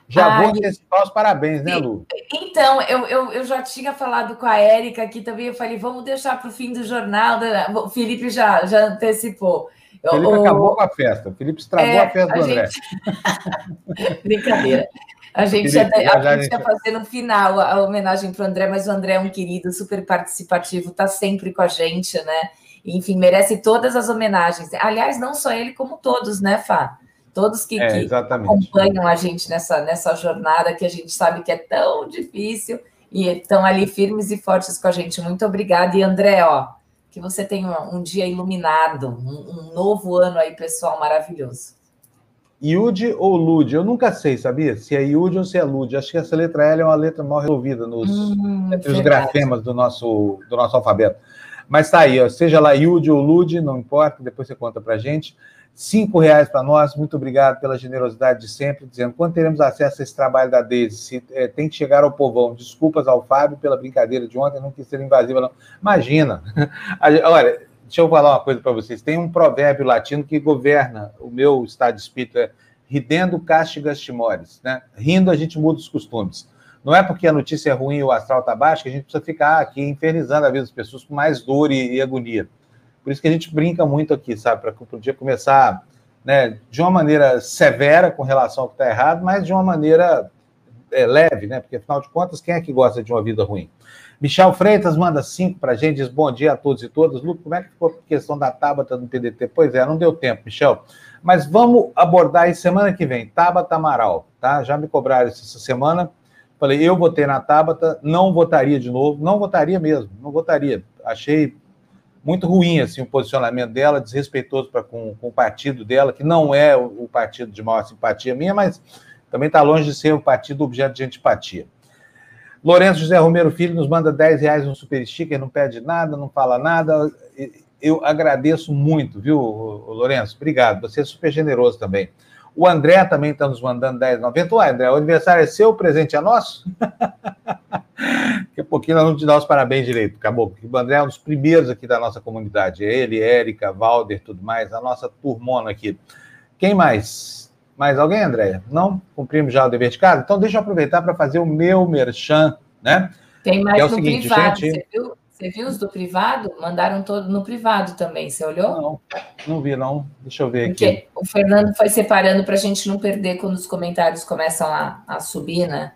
Speaker 1: já Ai, vou antecipar os parabéns, né, Lu?
Speaker 2: Então, eu, eu, eu já tinha falado com a Érica aqui também, eu falei, vamos deixar para o fim do jornal, o Felipe já, já antecipou.
Speaker 1: O Felipe o, acabou com a festa, o Felipe estragou é, a festa do André.
Speaker 2: Gente... Brincadeira. A gente ia, a gente ia fazer no final a homenagem para o André, mas o André é um querido, super participativo, está sempre com a gente, né? Enfim, merece todas as homenagens. Aliás, não só ele, como todos, né, Fá? Todos que, é, que acompanham a gente nessa, nessa jornada que a gente sabe que é tão difícil e estão ali firmes e fortes com a gente. Muito obrigada. E André, ó, que você tenha um dia iluminado, um, um novo ano aí, pessoal, maravilhoso.
Speaker 1: Yud ou Lud? Eu nunca sei, sabia? Se é Yud ou se é Lud. Acho que essa letra L é uma letra mal resolvida nos, hum, entre os grafemas do nosso, do nosso alfabeto. Mas tá aí, ó, seja lá Yud ou Lud, não importa, depois você conta pra gente. Cinco reais para nós, muito obrigado pela generosidade de sempre, dizendo quando teremos acesso a esse trabalho da Deise, se, é, tem que chegar ao povão. Desculpas ao Fábio pela brincadeira de ontem, não quis ser invasiva, não. Imagina. Olha, Deixa eu falar uma coisa para vocês. Tem um provérbio latino que governa o meu estado de espírito, é ridendo castigas timores. Né? Rindo, a gente muda os costumes. Não é porque a notícia é ruim e o astral está baixo que a gente precisa ficar aqui infernizando a vida das pessoas com mais dor e, e agonia. Por isso que a gente brinca muito aqui, sabe? Para o dia começar né, de uma maneira severa com relação ao que está errado, mas de uma maneira é, leve, né? Porque, afinal de contas, quem é que gosta de uma vida ruim? Michel Freitas manda cinco para a gente, diz bom dia a todos e todas. Lu, como é que ficou a questão da Tabata no TDT? Pois é, não deu tempo, Michel. Mas vamos abordar aí semana que vem. Tabata Amaral, tá? Já me cobraram essa semana. Falei, eu votei na Tabata, não votaria de novo, não votaria mesmo, não votaria. Achei muito ruim assim, o posicionamento dela, desrespeitoso pra, com, com o partido dela, que não é o, o partido de maior simpatia minha, mas também está longe de ser o partido objeto de antipatia. Lourenço José Romero Filho nos manda 10 reais no super sticker, não pede nada, não fala nada. Eu agradeço muito, viu, Lourenço? Obrigado. Você é super generoso também. O André também está nos mandando 10,90. Ué, André, o aniversário é seu, o presente é nosso? Daqui a pouquinho nós vamos te dar os parabéns direito, acabou. O André é um dos primeiros aqui da nossa comunidade. É ele, Érica, Valder, tudo mais, a nossa turmona aqui. Quem mais? Mais alguém, Andréia? Não? Cumprimos já o dever de casa? Então, deixa eu aproveitar para fazer o meu merchan, né?
Speaker 2: Tem mais é no seguinte, privado. Gente... Você, viu? Você viu os do privado? Mandaram todo no privado também. Você olhou?
Speaker 1: Não, não vi, não. Deixa eu ver Porque aqui.
Speaker 2: O Fernando foi separando para a gente não perder quando os comentários começam a, a subir, né?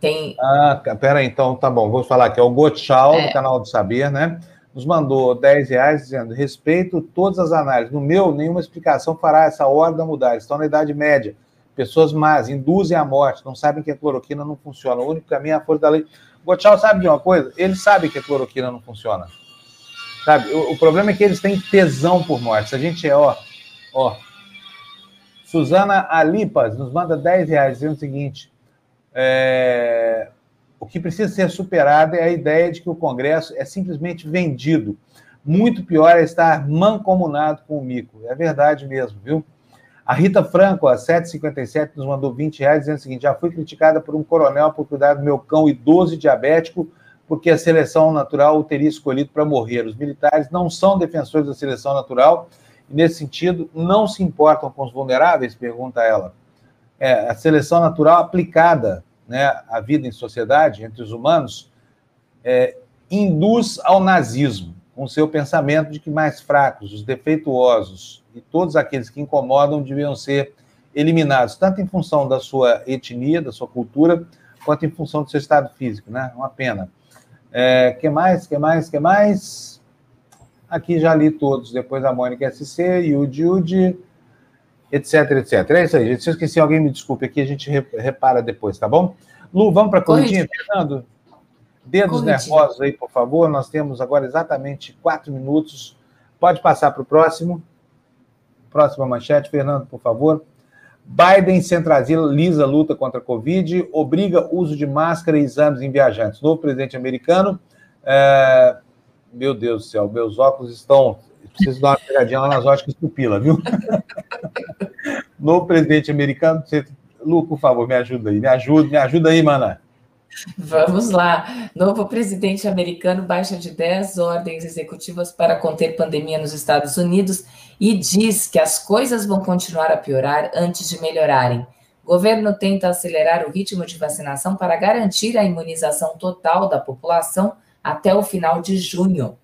Speaker 2: Tem...
Speaker 1: Ah, pera aí, então tá bom. Vou falar aqui. É o Gotchal, é. do canal do Saber, né? Nos mandou 10 reais dizendo: respeito todas as análises. No meu, nenhuma explicação fará essa ordem mudar. Estão na Idade Média. Pessoas más induzem à morte, não sabem que a cloroquina não funciona. O único caminho é a força da lei. O sabe de uma coisa? Ele sabe que a cloroquina não funciona. Sabe? O, o, problema é que eles têm tesão por morte. A gente é, ó, ó. Suzana Alipas nos manda 10 reais dizendo o seguinte: é, o que precisa ser superado é a ideia de que o Congresso é simplesmente vendido. Muito pior é estar mancomunado com o mico. É verdade mesmo, viu? A Rita Franco, a 757, nos mandou 20 reais, dizendo o seguinte: já fui criticada por um coronel por cuidar do meu cão idoso e diabético, porque a seleção natural o teria escolhido para morrer. Os militares não são defensores da seleção natural e, nesse sentido, não se importam com os vulneráveis? Pergunta ela. É, a seleção natural aplicada né, a vida em sociedade entre os humanos é, induz ao nazismo, com seu pensamento de que mais fracos, os defeituosos e todos aqueles que incomodam deviam ser eliminados, tanto em função da sua etnia, da sua cultura, quanto em função do seu estado físico, né? Uma pena. É, que mais? Que mais? Que mais? Aqui já li todos. Depois a Mônica SC, Yudi Yudi, etc, etc. É isso aí, gente. Se eu esqueci alguém, me desculpe aqui, a gente repara depois, tá bom? Lu, vamos para a corridinha, Fernando? Dedos Corridinha. nervosos aí, por favor. Nós temos agora exatamente quatro minutos. Pode passar para o próximo. Próxima manchete, Fernando, por favor. Biden centraliza a luta contra a Covid, obriga uso de máscara e exames em viajantes. Novo presidente americano. É... Meu Deus do céu, meus óculos estão. Preciso dar uma pegadinha lá nas óticas pupila, viu? Novo presidente americano. Lu, por favor, me ajuda aí. Me ajuda, me ajuda aí, mana.
Speaker 2: Vamos lá. Novo presidente americano baixa de 10 ordens executivas para conter pandemia nos Estados Unidos e diz que as coisas vão continuar a piorar antes de melhorarem. Governo tenta acelerar o ritmo de vacinação para garantir a imunização total da população até o final de junho.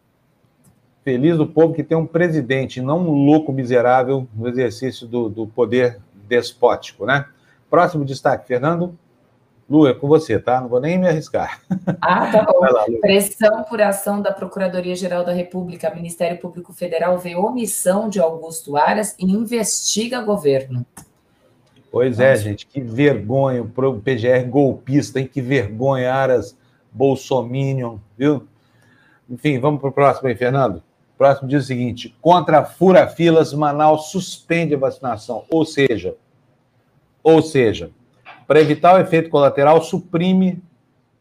Speaker 1: Feliz do povo que tem um presidente, não um louco miserável no exercício do, do poder despótico, né? Próximo destaque, Fernando. Lu, é com você, tá? Não vou nem me arriscar.
Speaker 2: Ah, tá bom. Lá, Pressão por ação da Procuradoria-Geral da República, Ministério Público Federal vê omissão de Augusto Aras e investiga governo.
Speaker 1: Pois é, Vamos. é, gente, que vergonha, o PGR golpista, hein? Que vergonha, Aras Bolsominion, viu? Enfim, vamos para o próximo aí, Fernando. Próximo diz o seguinte: contra fura-filas, Manaus suspende a vacinação. Ou seja, ou seja, para evitar o efeito colateral, suprime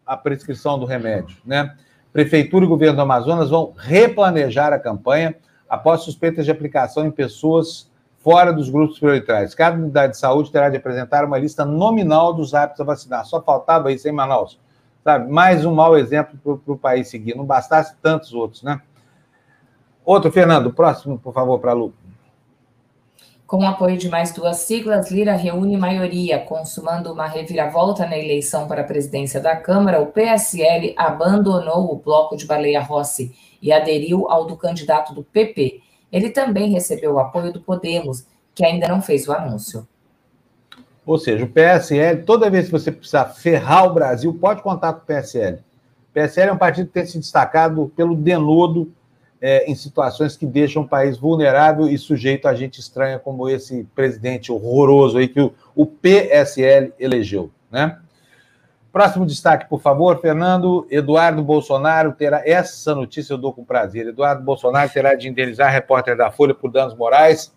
Speaker 1: a prescrição do remédio. Né? Prefeitura e governo do Amazonas vão replanejar a campanha após suspeitas de aplicação em pessoas fora dos grupos prioritários. Cada unidade de saúde terá de apresentar uma lista nominal dos aptos a vacinar. Só faltava isso em Manaus. Sabe? Mais um mau exemplo para o país seguir. Não bastasse tantos outros, né? Outro, Fernando, próximo, por favor, para a Lu.
Speaker 2: Com o apoio de mais duas siglas, Lira reúne maioria, consumando uma reviravolta na eleição para a presidência da Câmara. O PSL abandonou o bloco de Baleia Rossi e aderiu ao do candidato do PP. Ele também recebeu o apoio do Podemos, que ainda não fez o anúncio.
Speaker 1: Ou seja, o PSL, toda vez que você precisar ferrar o Brasil, pode contar com o PSL. O PSL é um partido que tem se destacado pelo denodo é, em situações que deixam o país vulnerável e sujeito a gente estranha como esse presidente horroroso aí que o, o PSL elegeu, né? Próximo destaque, por favor, Fernando. Eduardo Bolsonaro terá. Essa notícia eu dou com prazer. Eduardo Bolsonaro terá de indenizar repórter da Folha por danos morais.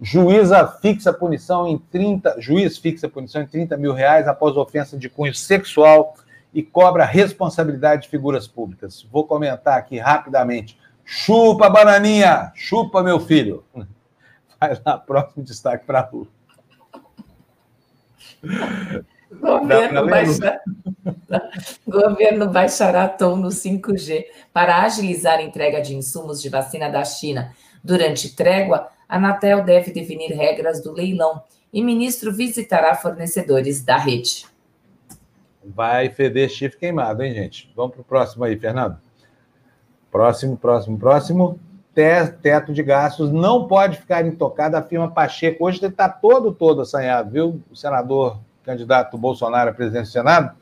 Speaker 1: Juíza fixa punição em 30. Juiz fixa punição em 30 mil reais após ofensa de cunho sexual e cobra responsabilidade de figuras públicas. Vou comentar aqui rapidamente. Chupa, bananinha! Chupa, meu filho! Vai lá, próximo destaque para a Lu.
Speaker 2: Governo. Governo baixará tom no 5G para agilizar a entrega de insumos de vacina da China. Durante trégua, a Anatel deve definir regras do leilão e ministro visitará fornecedores da rede.
Speaker 1: Vai feder chifre queimado, hein, gente? Vamos para o próximo aí, Fernando. Próximo, próximo, próximo. Teto de gastos não pode ficar intocado, afirma Pacheco. Hoje ele está todo, todo assanhado, viu? O senador candidato Bolsonaro à presidência do Senado.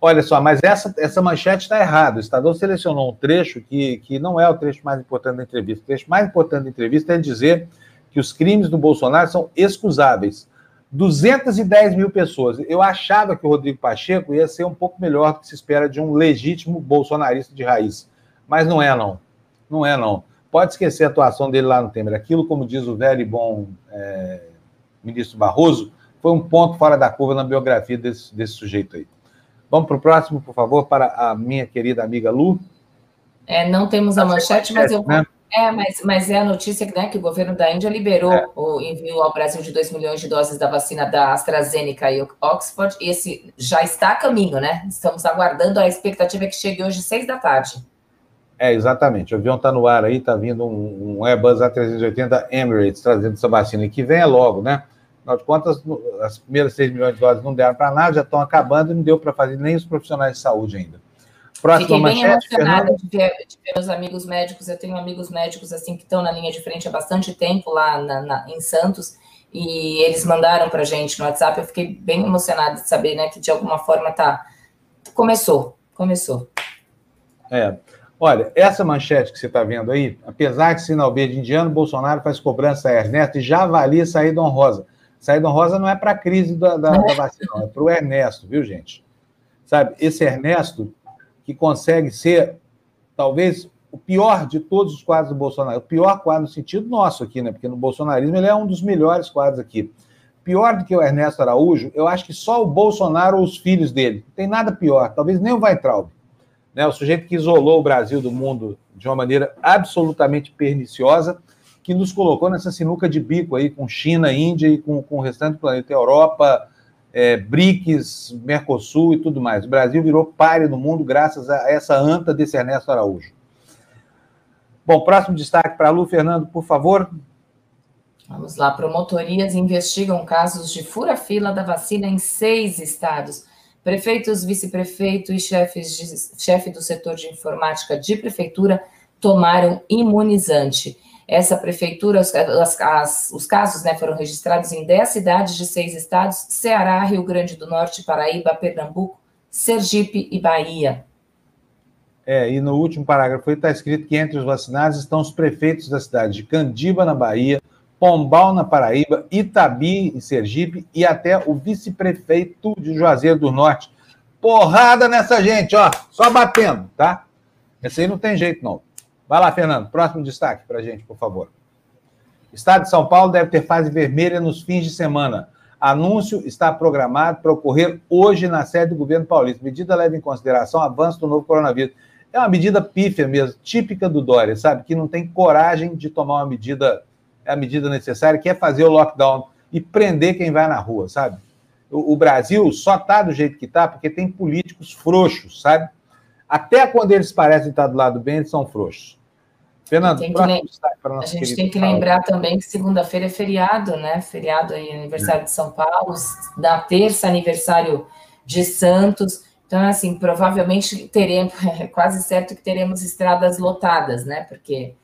Speaker 1: Olha só, mas essa, essa manchete está errada. O Estadão selecionou um trecho que, que não é o trecho mais importante da entrevista. O trecho mais importante da entrevista é dizer que os crimes do Bolsonaro são excusáveis. 210 mil pessoas. Eu achava que o Rodrigo Pacheco ia ser um pouco melhor do que se espera de um legítimo bolsonarista de raiz. Mas não é, não. Não é, não. Pode esquecer a atuação dele lá no Temer. Aquilo, como diz o velho e bom é, ministro Barroso, foi um ponto fora da curva na biografia desse, desse sujeito aí. Vamos para o próximo, por favor, para a minha querida amiga Lu.
Speaker 2: É, não temos a manchete, mas eu né? É, mas, mas é a notícia né, que o governo da Índia liberou é. o envio ao Brasil de 2 milhões de doses da vacina da AstraZeneca e Oxford. E esse já está a caminho, né? Estamos aguardando, a expectativa é que chegue hoje, seis da tarde.
Speaker 1: É, exatamente. O avião está no ar aí, está vindo um, um Airbus A380 Emirates trazendo essa vacina, e que venha logo, né? Afinal de contas, as primeiras 6 milhões de doses não deram para nada, já estão acabando e não deu para fazer nem os profissionais de saúde ainda.
Speaker 2: Próxima Fiquei bem emocionada de ver, de ver, meus amigos médicos. Eu tenho amigos médicos assim que estão na linha de frente há bastante tempo lá na, na, em Santos e eles mandaram para gente no WhatsApp. Eu fiquei bem emocionada de saber, né, que de alguma forma tá começou, começou.
Speaker 1: É. Olha, essa manchete que você está vendo aí, apesar de sinal verde indiano, Bolsonaro faz cobrança a Ernesto e já avalia saída honrosa. Saída honrosa não é para a crise da, da, da vacina, é para o Ernesto, viu, gente? Sabe, esse Ernesto que consegue ser, talvez, o pior de todos os quadros do Bolsonaro. O pior quadro no sentido nosso aqui, né? Porque no bolsonarismo ele é um dos melhores quadros aqui. Pior do que o Ernesto Araújo, eu acho que só o Bolsonaro ou os filhos dele. Não tem nada pior. Talvez nem o Weintraub. Né? O sujeito que isolou o Brasil do mundo de uma maneira absolutamente perniciosa, que nos colocou nessa sinuca de bico aí com China, Índia e com, com o restante do planeta, Europa, é, BRICS, Mercosul e tudo mais. O Brasil virou páreo no mundo graças a essa anta desse Ernesto Araújo. Bom, próximo destaque para a Lu, Fernando, por favor.
Speaker 2: Vamos lá. Promotorias investigam casos de fura-fila da vacina em seis estados. Prefeitos, vice-prefeito e chefes de, chefe do setor de informática de prefeitura tomaram imunizante. Essa prefeitura, as, as, os casos né, foram registrados em 10 cidades de seis estados: Ceará, Rio Grande do Norte, Paraíba, Pernambuco, Sergipe e Bahia.
Speaker 1: É, e no último parágrafo está escrito que entre os vacinados estão os prefeitos da cidade de Candiba, na Bahia, Pombal, na Paraíba, Itabi, em Sergipe, e até o vice-prefeito de Juazeiro do Norte. Porrada nessa gente, ó, só batendo, tá? Esse aí não tem jeito, não. Vai lá, Fernando, próximo destaque para gente, por favor. Estado de São Paulo deve ter fase vermelha nos fins de semana. Anúncio está programado para ocorrer hoje na sede do governo paulista. Medida leva em consideração o avanço do novo coronavírus. É uma medida pífia mesmo, típica do Dória, sabe? Que não tem coragem de tomar uma medida, é a medida necessária, que é fazer o lockdown e prender quem vai na rua, sabe? O, o Brasil só está do jeito que está porque tem políticos frouxos, sabe? Até quando eles parecem estar do lado bem, eles são frouxos.
Speaker 2: Fernando, a gente tem que lembrar também que segunda-feira é feriado, né? Feriado aí, aniversário de São Paulo, na terça, aniversário de Santos. Então, assim, provavelmente teremos, é quase certo que teremos estradas lotadas, né? Porque,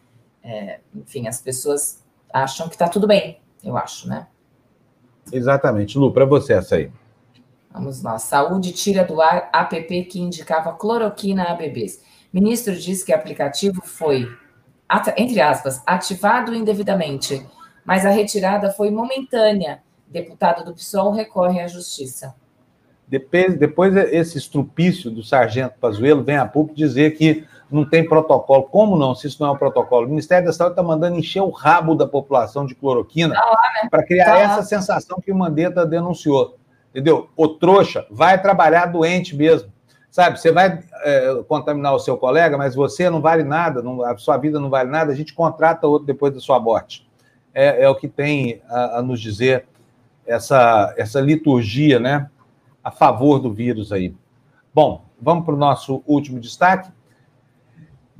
Speaker 2: é, enfim, as pessoas acham que está tudo bem, eu acho, né?
Speaker 1: Exatamente. Lu, para você essa aí.
Speaker 2: Vamos lá. Saúde tira do ar app que indicava cloroquina a bebês. Ministro diz que o aplicativo foi, entre aspas, ativado indevidamente, mas a retirada foi momentânea. Deputado do PSOL recorre à justiça.
Speaker 1: Depois, depois esse estrupício do sargento Pazuello vem a público dizer que não tem protocolo. Como não, se isso não é um protocolo? O Ministério da Saúde está mandando encher o rabo da população de cloroquina tá né? para criar tá essa sensação que o Mandetta denunciou. Entendeu? O trouxa vai trabalhar doente mesmo. Sabe, você vai é, contaminar o seu colega, mas você não vale nada, não, a sua vida não vale nada, a gente contrata outro depois da sua morte. É, é o que tem a, a nos dizer essa, essa liturgia, né? a favor do vírus aí. Bom, vamos para o nosso último destaque.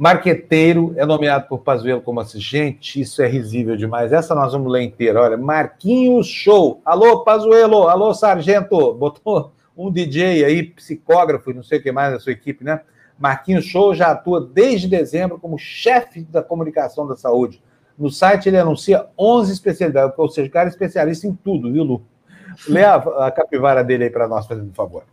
Speaker 1: Marqueteiro é nomeado por Pazuello como assistente, isso é risível demais. Essa nós vamos ler inteira. Olha, Marquinhos Show. Alô, Pazuello. Alô, Sargento. Botou um DJ aí, psicógrafo e não sei o que mais da sua equipe, né? Marquinhos Show já atua desde dezembro como chefe da comunicação da saúde. No site ele anuncia 11 especialidades, ou seja, o cara é especialista em tudo, viu, Lu? Lê a, a capivara dele aí para nós, fazendo favor.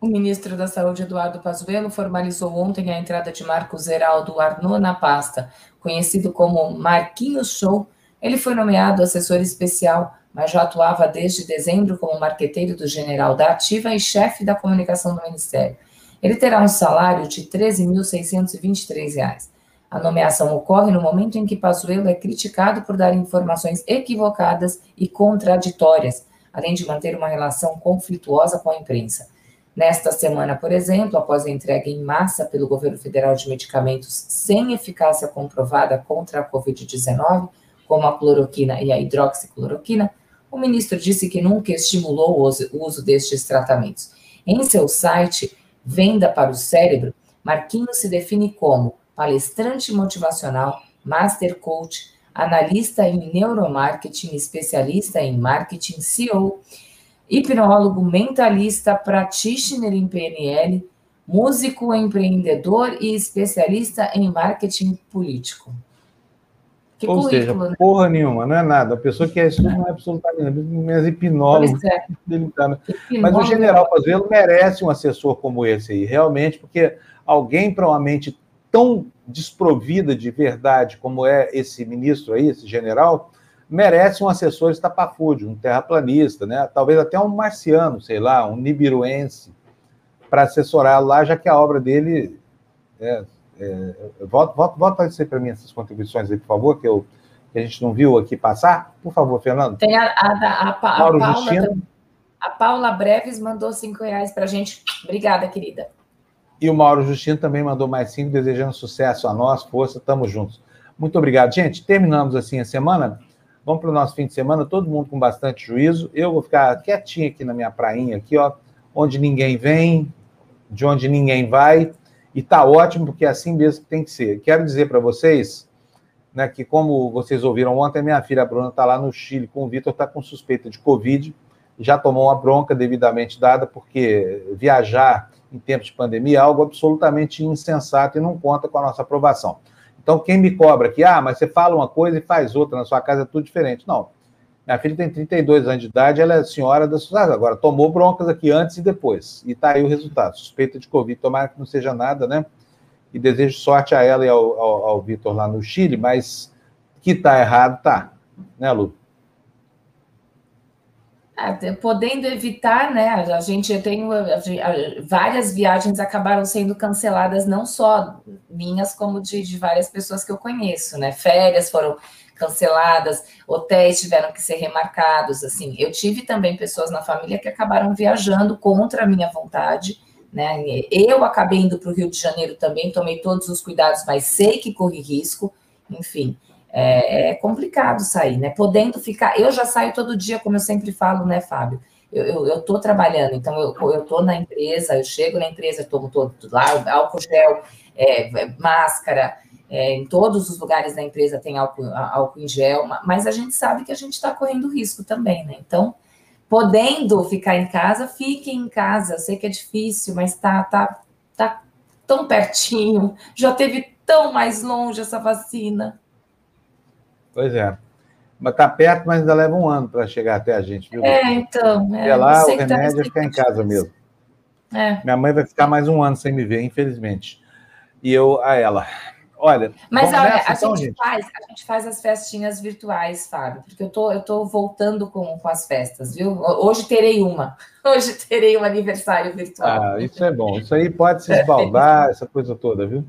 Speaker 2: O ministro da Saúde, Eduardo Pazuello, formalizou ontem a entrada de Marcos Heraldo Arnaud na pasta. Conhecido como Marquinhos Show, ele foi nomeado assessor especial, mas já atuava desde dezembro como marqueteiro do General da Ativa e chefe da comunicação do Ministério. Ele terá um salário de R$ 13.623. A nomeação ocorre no momento em que Pazuello é criticado por dar informações equivocadas e contraditórias além de manter uma relação conflituosa com a imprensa. Nesta semana, por exemplo, após a entrega em massa pelo governo federal de medicamentos sem eficácia comprovada contra a Covid-19, como a cloroquina e a hidroxicloroquina, o ministro disse que nunca estimulou o uso destes tratamentos. Em seu site, Venda para o Cérebro, Marquinhos se define como palestrante motivacional, master coach, analista em neuromarketing, especialista em marketing CEO, hipnólogo, mentalista, practitioner em PNL, músico, empreendedor e especialista em marketing político.
Speaker 1: Que Ou seja, né? porra nenhuma, não é nada. A pessoa que é isso não é absolutamente minhas hipnólogos. É. Mas o general Pazuello merece um assessor como esse aí, realmente, porque alguém para uma mente tão desprovida de verdade como é esse ministro aí, esse general, merece um assessor estapafúrdio, um terraplanista, né? talvez até um marciano, sei lá, um nibiruense, para assessorar lá, já que a obra dele. É, é, volta, volta, volta a dizer para mim essas contribuições aí, por favor, que, eu, que a gente não viu aqui passar. Por favor, Fernando.
Speaker 2: Tem a, a, a, a, Paula, a Paula Breves mandou cinco reais para a gente. Obrigada, querida.
Speaker 1: E o Mauro Justino também mandou mais cinco, desejando sucesso a nós, força, estamos juntos. Muito obrigado. Gente, terminamos assim a semana. Vamos para o nosso fim de semana, todo mundo com bastante juízo. Eu vou ficar quietinho aqui na minha prainha, aqui, ó, onde ninguém vem, de onde ninguém vai. E tá ótimo, porque é assim mesmo que tem que ser. Quero dizer para vocês né, que, como vocês ouviram ontem, minha filha Bruna está lá no Chile com o Vitor, está com suspeita de Covid, já tomou uma bronca devidamente dada, porque viajar em tempos de pandemia é algo absolutamente insensato e não conta com a nossa aprovação. Então, quem me cobra aqui, ah, mas você fala uma coisa e faz outra, na sua casa é tudo diferente. Não. Minha filha tem 32 anos de idade, ela é senhora da sociedade. Agora, tomou broncas aqui antes e depois. E está aí o resultado. Suspeita de Covid. Tomara que não seja nada, né? E desejo sorte a ela e ao, ao, ao Vitor lá no Chile, mas que está errado, tá. Né, Lu?
Speaker 2: Podendo evitar, né? A gente tem várias viagens acabaram sendo canceladas, não só minhas, como de, de, várias pessoas que eu conheço, né? Férias foram canceladas, hotéis tiveram que ser remarcados. Assim, eu tive também pessoas na família que acabaram viajando contra a minha vontade. Né? Eu acabei indo para o Rio de Janeiro também, tomei todos os cuidados, mas sei que corri risco, enfim é, é, complicado sair, né? Podendo ficar. Eu já saio todo dia, como eu sempre falo, né, Fábio? Eu estou trabalhando, então eu estou na empresa, eu chego na empresa, tomo todo lá, álcool gel, é, é, máscara, é, em todos os lugares da empresa tem álcool, álcool em gel, mas a gente sabe que a gente está correndo risco também, né? Então, podendo ficar em casa, fique em casa. Eu sei que é difícil, mas tá, tá, tá tão pertinho, já teve tão mais longe essa vacina.
Speaker 1: Pois é. Mas tá perto, mas ainda leva um ano para chegar até a gente, viu?
Speaker 2: É, então.
Speaker 1: É, lá, o tá remédio é ficar em casa mesmo. É. Minha mãe vai ficar mais um ano sem me ver, infelizmente. E eu a ela. Olha.
Speaker 2: Mas olha, nessa, a, então, gente, gente, Faz, a gente faz as festinhas virtuais, Fábio, porque eu tô, eu tô voltando com, com as festas, viu? Hoje terei uma. Hoje terei um aniversário virtual.
Speaker 1: Ah, isso é bom. Isso aí pode se esbaldar, essa coisa toda, viu?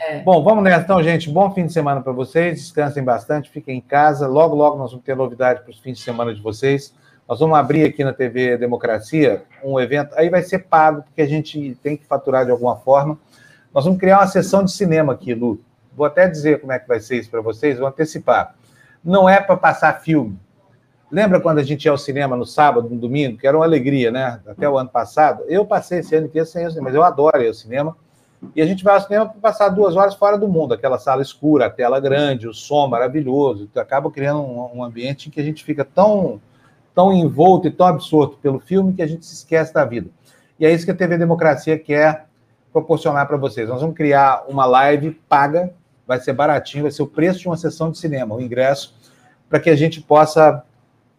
Speaker 1: É. Bom, vamos nessa então, gente. Bom fim de semana para vocês. Descansem bastante, fiquem em casa. Logo, logo nós vamos ter novidade para os fins de semana de vocês. Nós vamos abrir aqui na TV Democracia um evento. Aí vai ser pago, porque a gente tem que faturar de alguma forma. Nós vamos criar uma sessão de cinema aqui, Lu. Vou até dizer como é que vai ser isso para vocês, vou antecipar. Não é para passar filme. Lembra quando a gente ia ao cinema no sábado, no domingo, que era uma alegria, né? Até o ano passado. Eu passei esse ano inteiro sem ir mas eu adoro ir ao cinema. E a gente vai ao cinema para passar duas horas fora do mundo, aquela sala escura, a tela grande, o som maravilhoso, acaba criando um, um, ambiente em que a gente fica tão, tão envolto e tão absorto pelo filme que a gente se esquece da vida. E é isso que a TV Democracia quer proporcionar para vocês. Nós vamos criar uma live paga, vai ser baratinho, vai ser o preço de uma sessão de cinema, o ingresso, para que a gente possa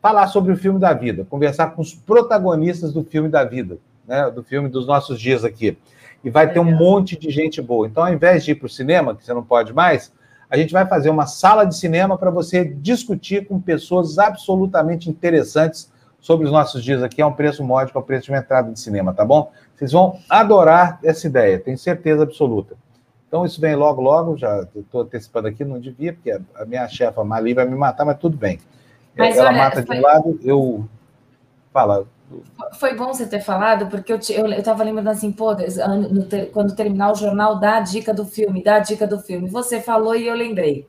Speaker 1: falar sobre o filme da vida, conversar com os protagonistas do filme da vida, né, do filme dos nossos dias aqui e vai ter um monte de gente boa. Então, ao invés de ir para o cinema, que você não pode mais, a gente vai fazer uma sala de cinema para você discutir com pessoas absolutamente interessantes sobre os nossos dias aqui. É um preço módico, é o preço de uma entrada de cinema, tá bom? Vocês vão adorar essa ideia, tenho certeza absoluta. Então, isso vem logo, logo. Já estou antecipando aqui, não devia, porque a minha chefa Mali vai me matar, mas tudo bem. Mas, Ela olha, mata foi... de um lado, eu. Fala.
Speaker 2: Foi bom você ter falado, porque eu estava lembrando assim, pô, no, quando terminar o jornal, dá a dica do filme, dá a dica do filme. Você falou e eu lembrei.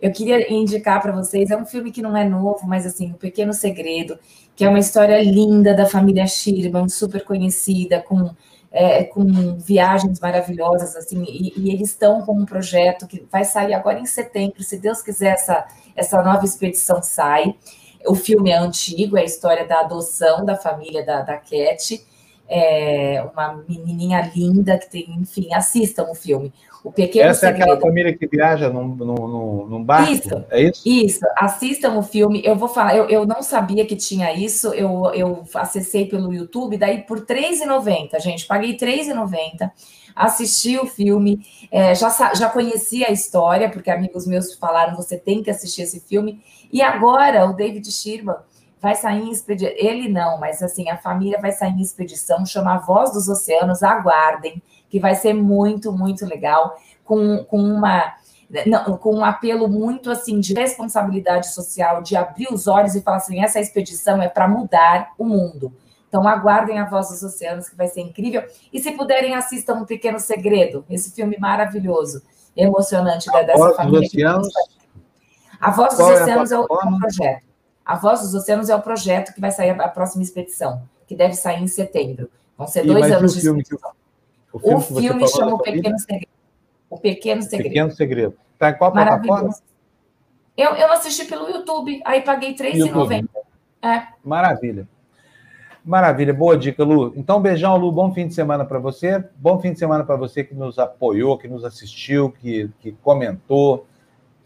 Speaker 2: Eu queria indicar para vocês, é um filme que não é novo, mas assim, O Pequeno Segredo, que é uma história linda da família Schirman, super conhecida, com, é, com viagens maravilhosas, assim, e, e eles estão com um projeto que vai sair agora em setembro, se Deus quiser, essa, essa nova expedição sai. O filme é antigo, é a história da adoção da família da, da Cat. é uma menininha linda que tem, enfim, assistam o filme. O Pequeno
Speaker 1: Essa Segredo. é aquela família que viaja num, num, num barco?
Speaker 2: Isso,
Speaker 1: é isso?
Speaker 2: Isso, assistam o filme. Eu vou falar, eu, eu não sabia que tinha isso, eu, eu acessei pelo YouTube, daí por R$3,90, gente, paguei R$3,90, assisti o filme, é, já, já conhecia a história, porque amigos meus falaram, você tem que assistir esse filme, e agora o David Sherman vai sair em expedição, ele não, mas assim, a família vai sair em expedição, chama A Voz dos Oceanos, aguardem, que vai ser muito, muito legal, com, com uma não, com um apelo muito assim de responsabilidade social, de abrir os olhos e falar assim: essa expedição é para mudar o mundo. Então aguardem a Voz dos Oceanos, que vai ser incrível. E se puderem, assistam Um Pequeno Segredo, esse filme maravilhoso, emocionante
Speaker 1: a dessa Voz família. Dos oceanos.
Speaker 2: A Voz dos Qual Oceanos é, é, o, é projeto. A Voz dos Oceanos é o projeto que vai sair a, próxima expedição, que deve sair em setembro. Vão ser dois anos de expedição. O filme, o filme chama O Pequeno Segredo. O Pequeno Segredo.
Speaker 1: Pequeno Segredo. Está em qual plataforma?
Speaker 2: Eu, eu assisti pelo YouTube, aí paguei R$3,90.
Speaker 1: É. Maravilha. Maravilha, boa dica, Lu. Então, beijão, Lu. Bom fim de semana para você. Bom fim de semana para você que nos apoiou, que nos assistiu, que, que comentou,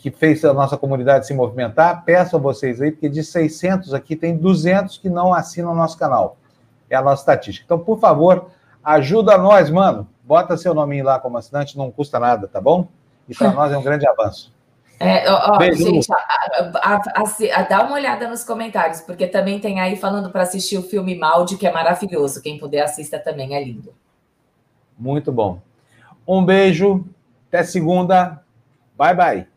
Speaker 1: que fez a nossa comunidade se movimentar. Peço a vocês aí, porque de 600 aqui tem 200 que não assinam o nosso canal. É a nossa estatística. Então, por favor, Ajuda nós, mano. Bota seu nominho lá como assinante, não custa nada, tá bom? E para nós é um grande avanço.
Speaker 2: É, ó, Beijo, gente, a, a, a, dá uma olhada nos comentários, porque também tem aí falando para assistir o filme Maldi, que é maravilhoso. Quem puder assista também, é lindo.
Speaker 1: Muito bom. Um beijo, até segunda. Bye, bye.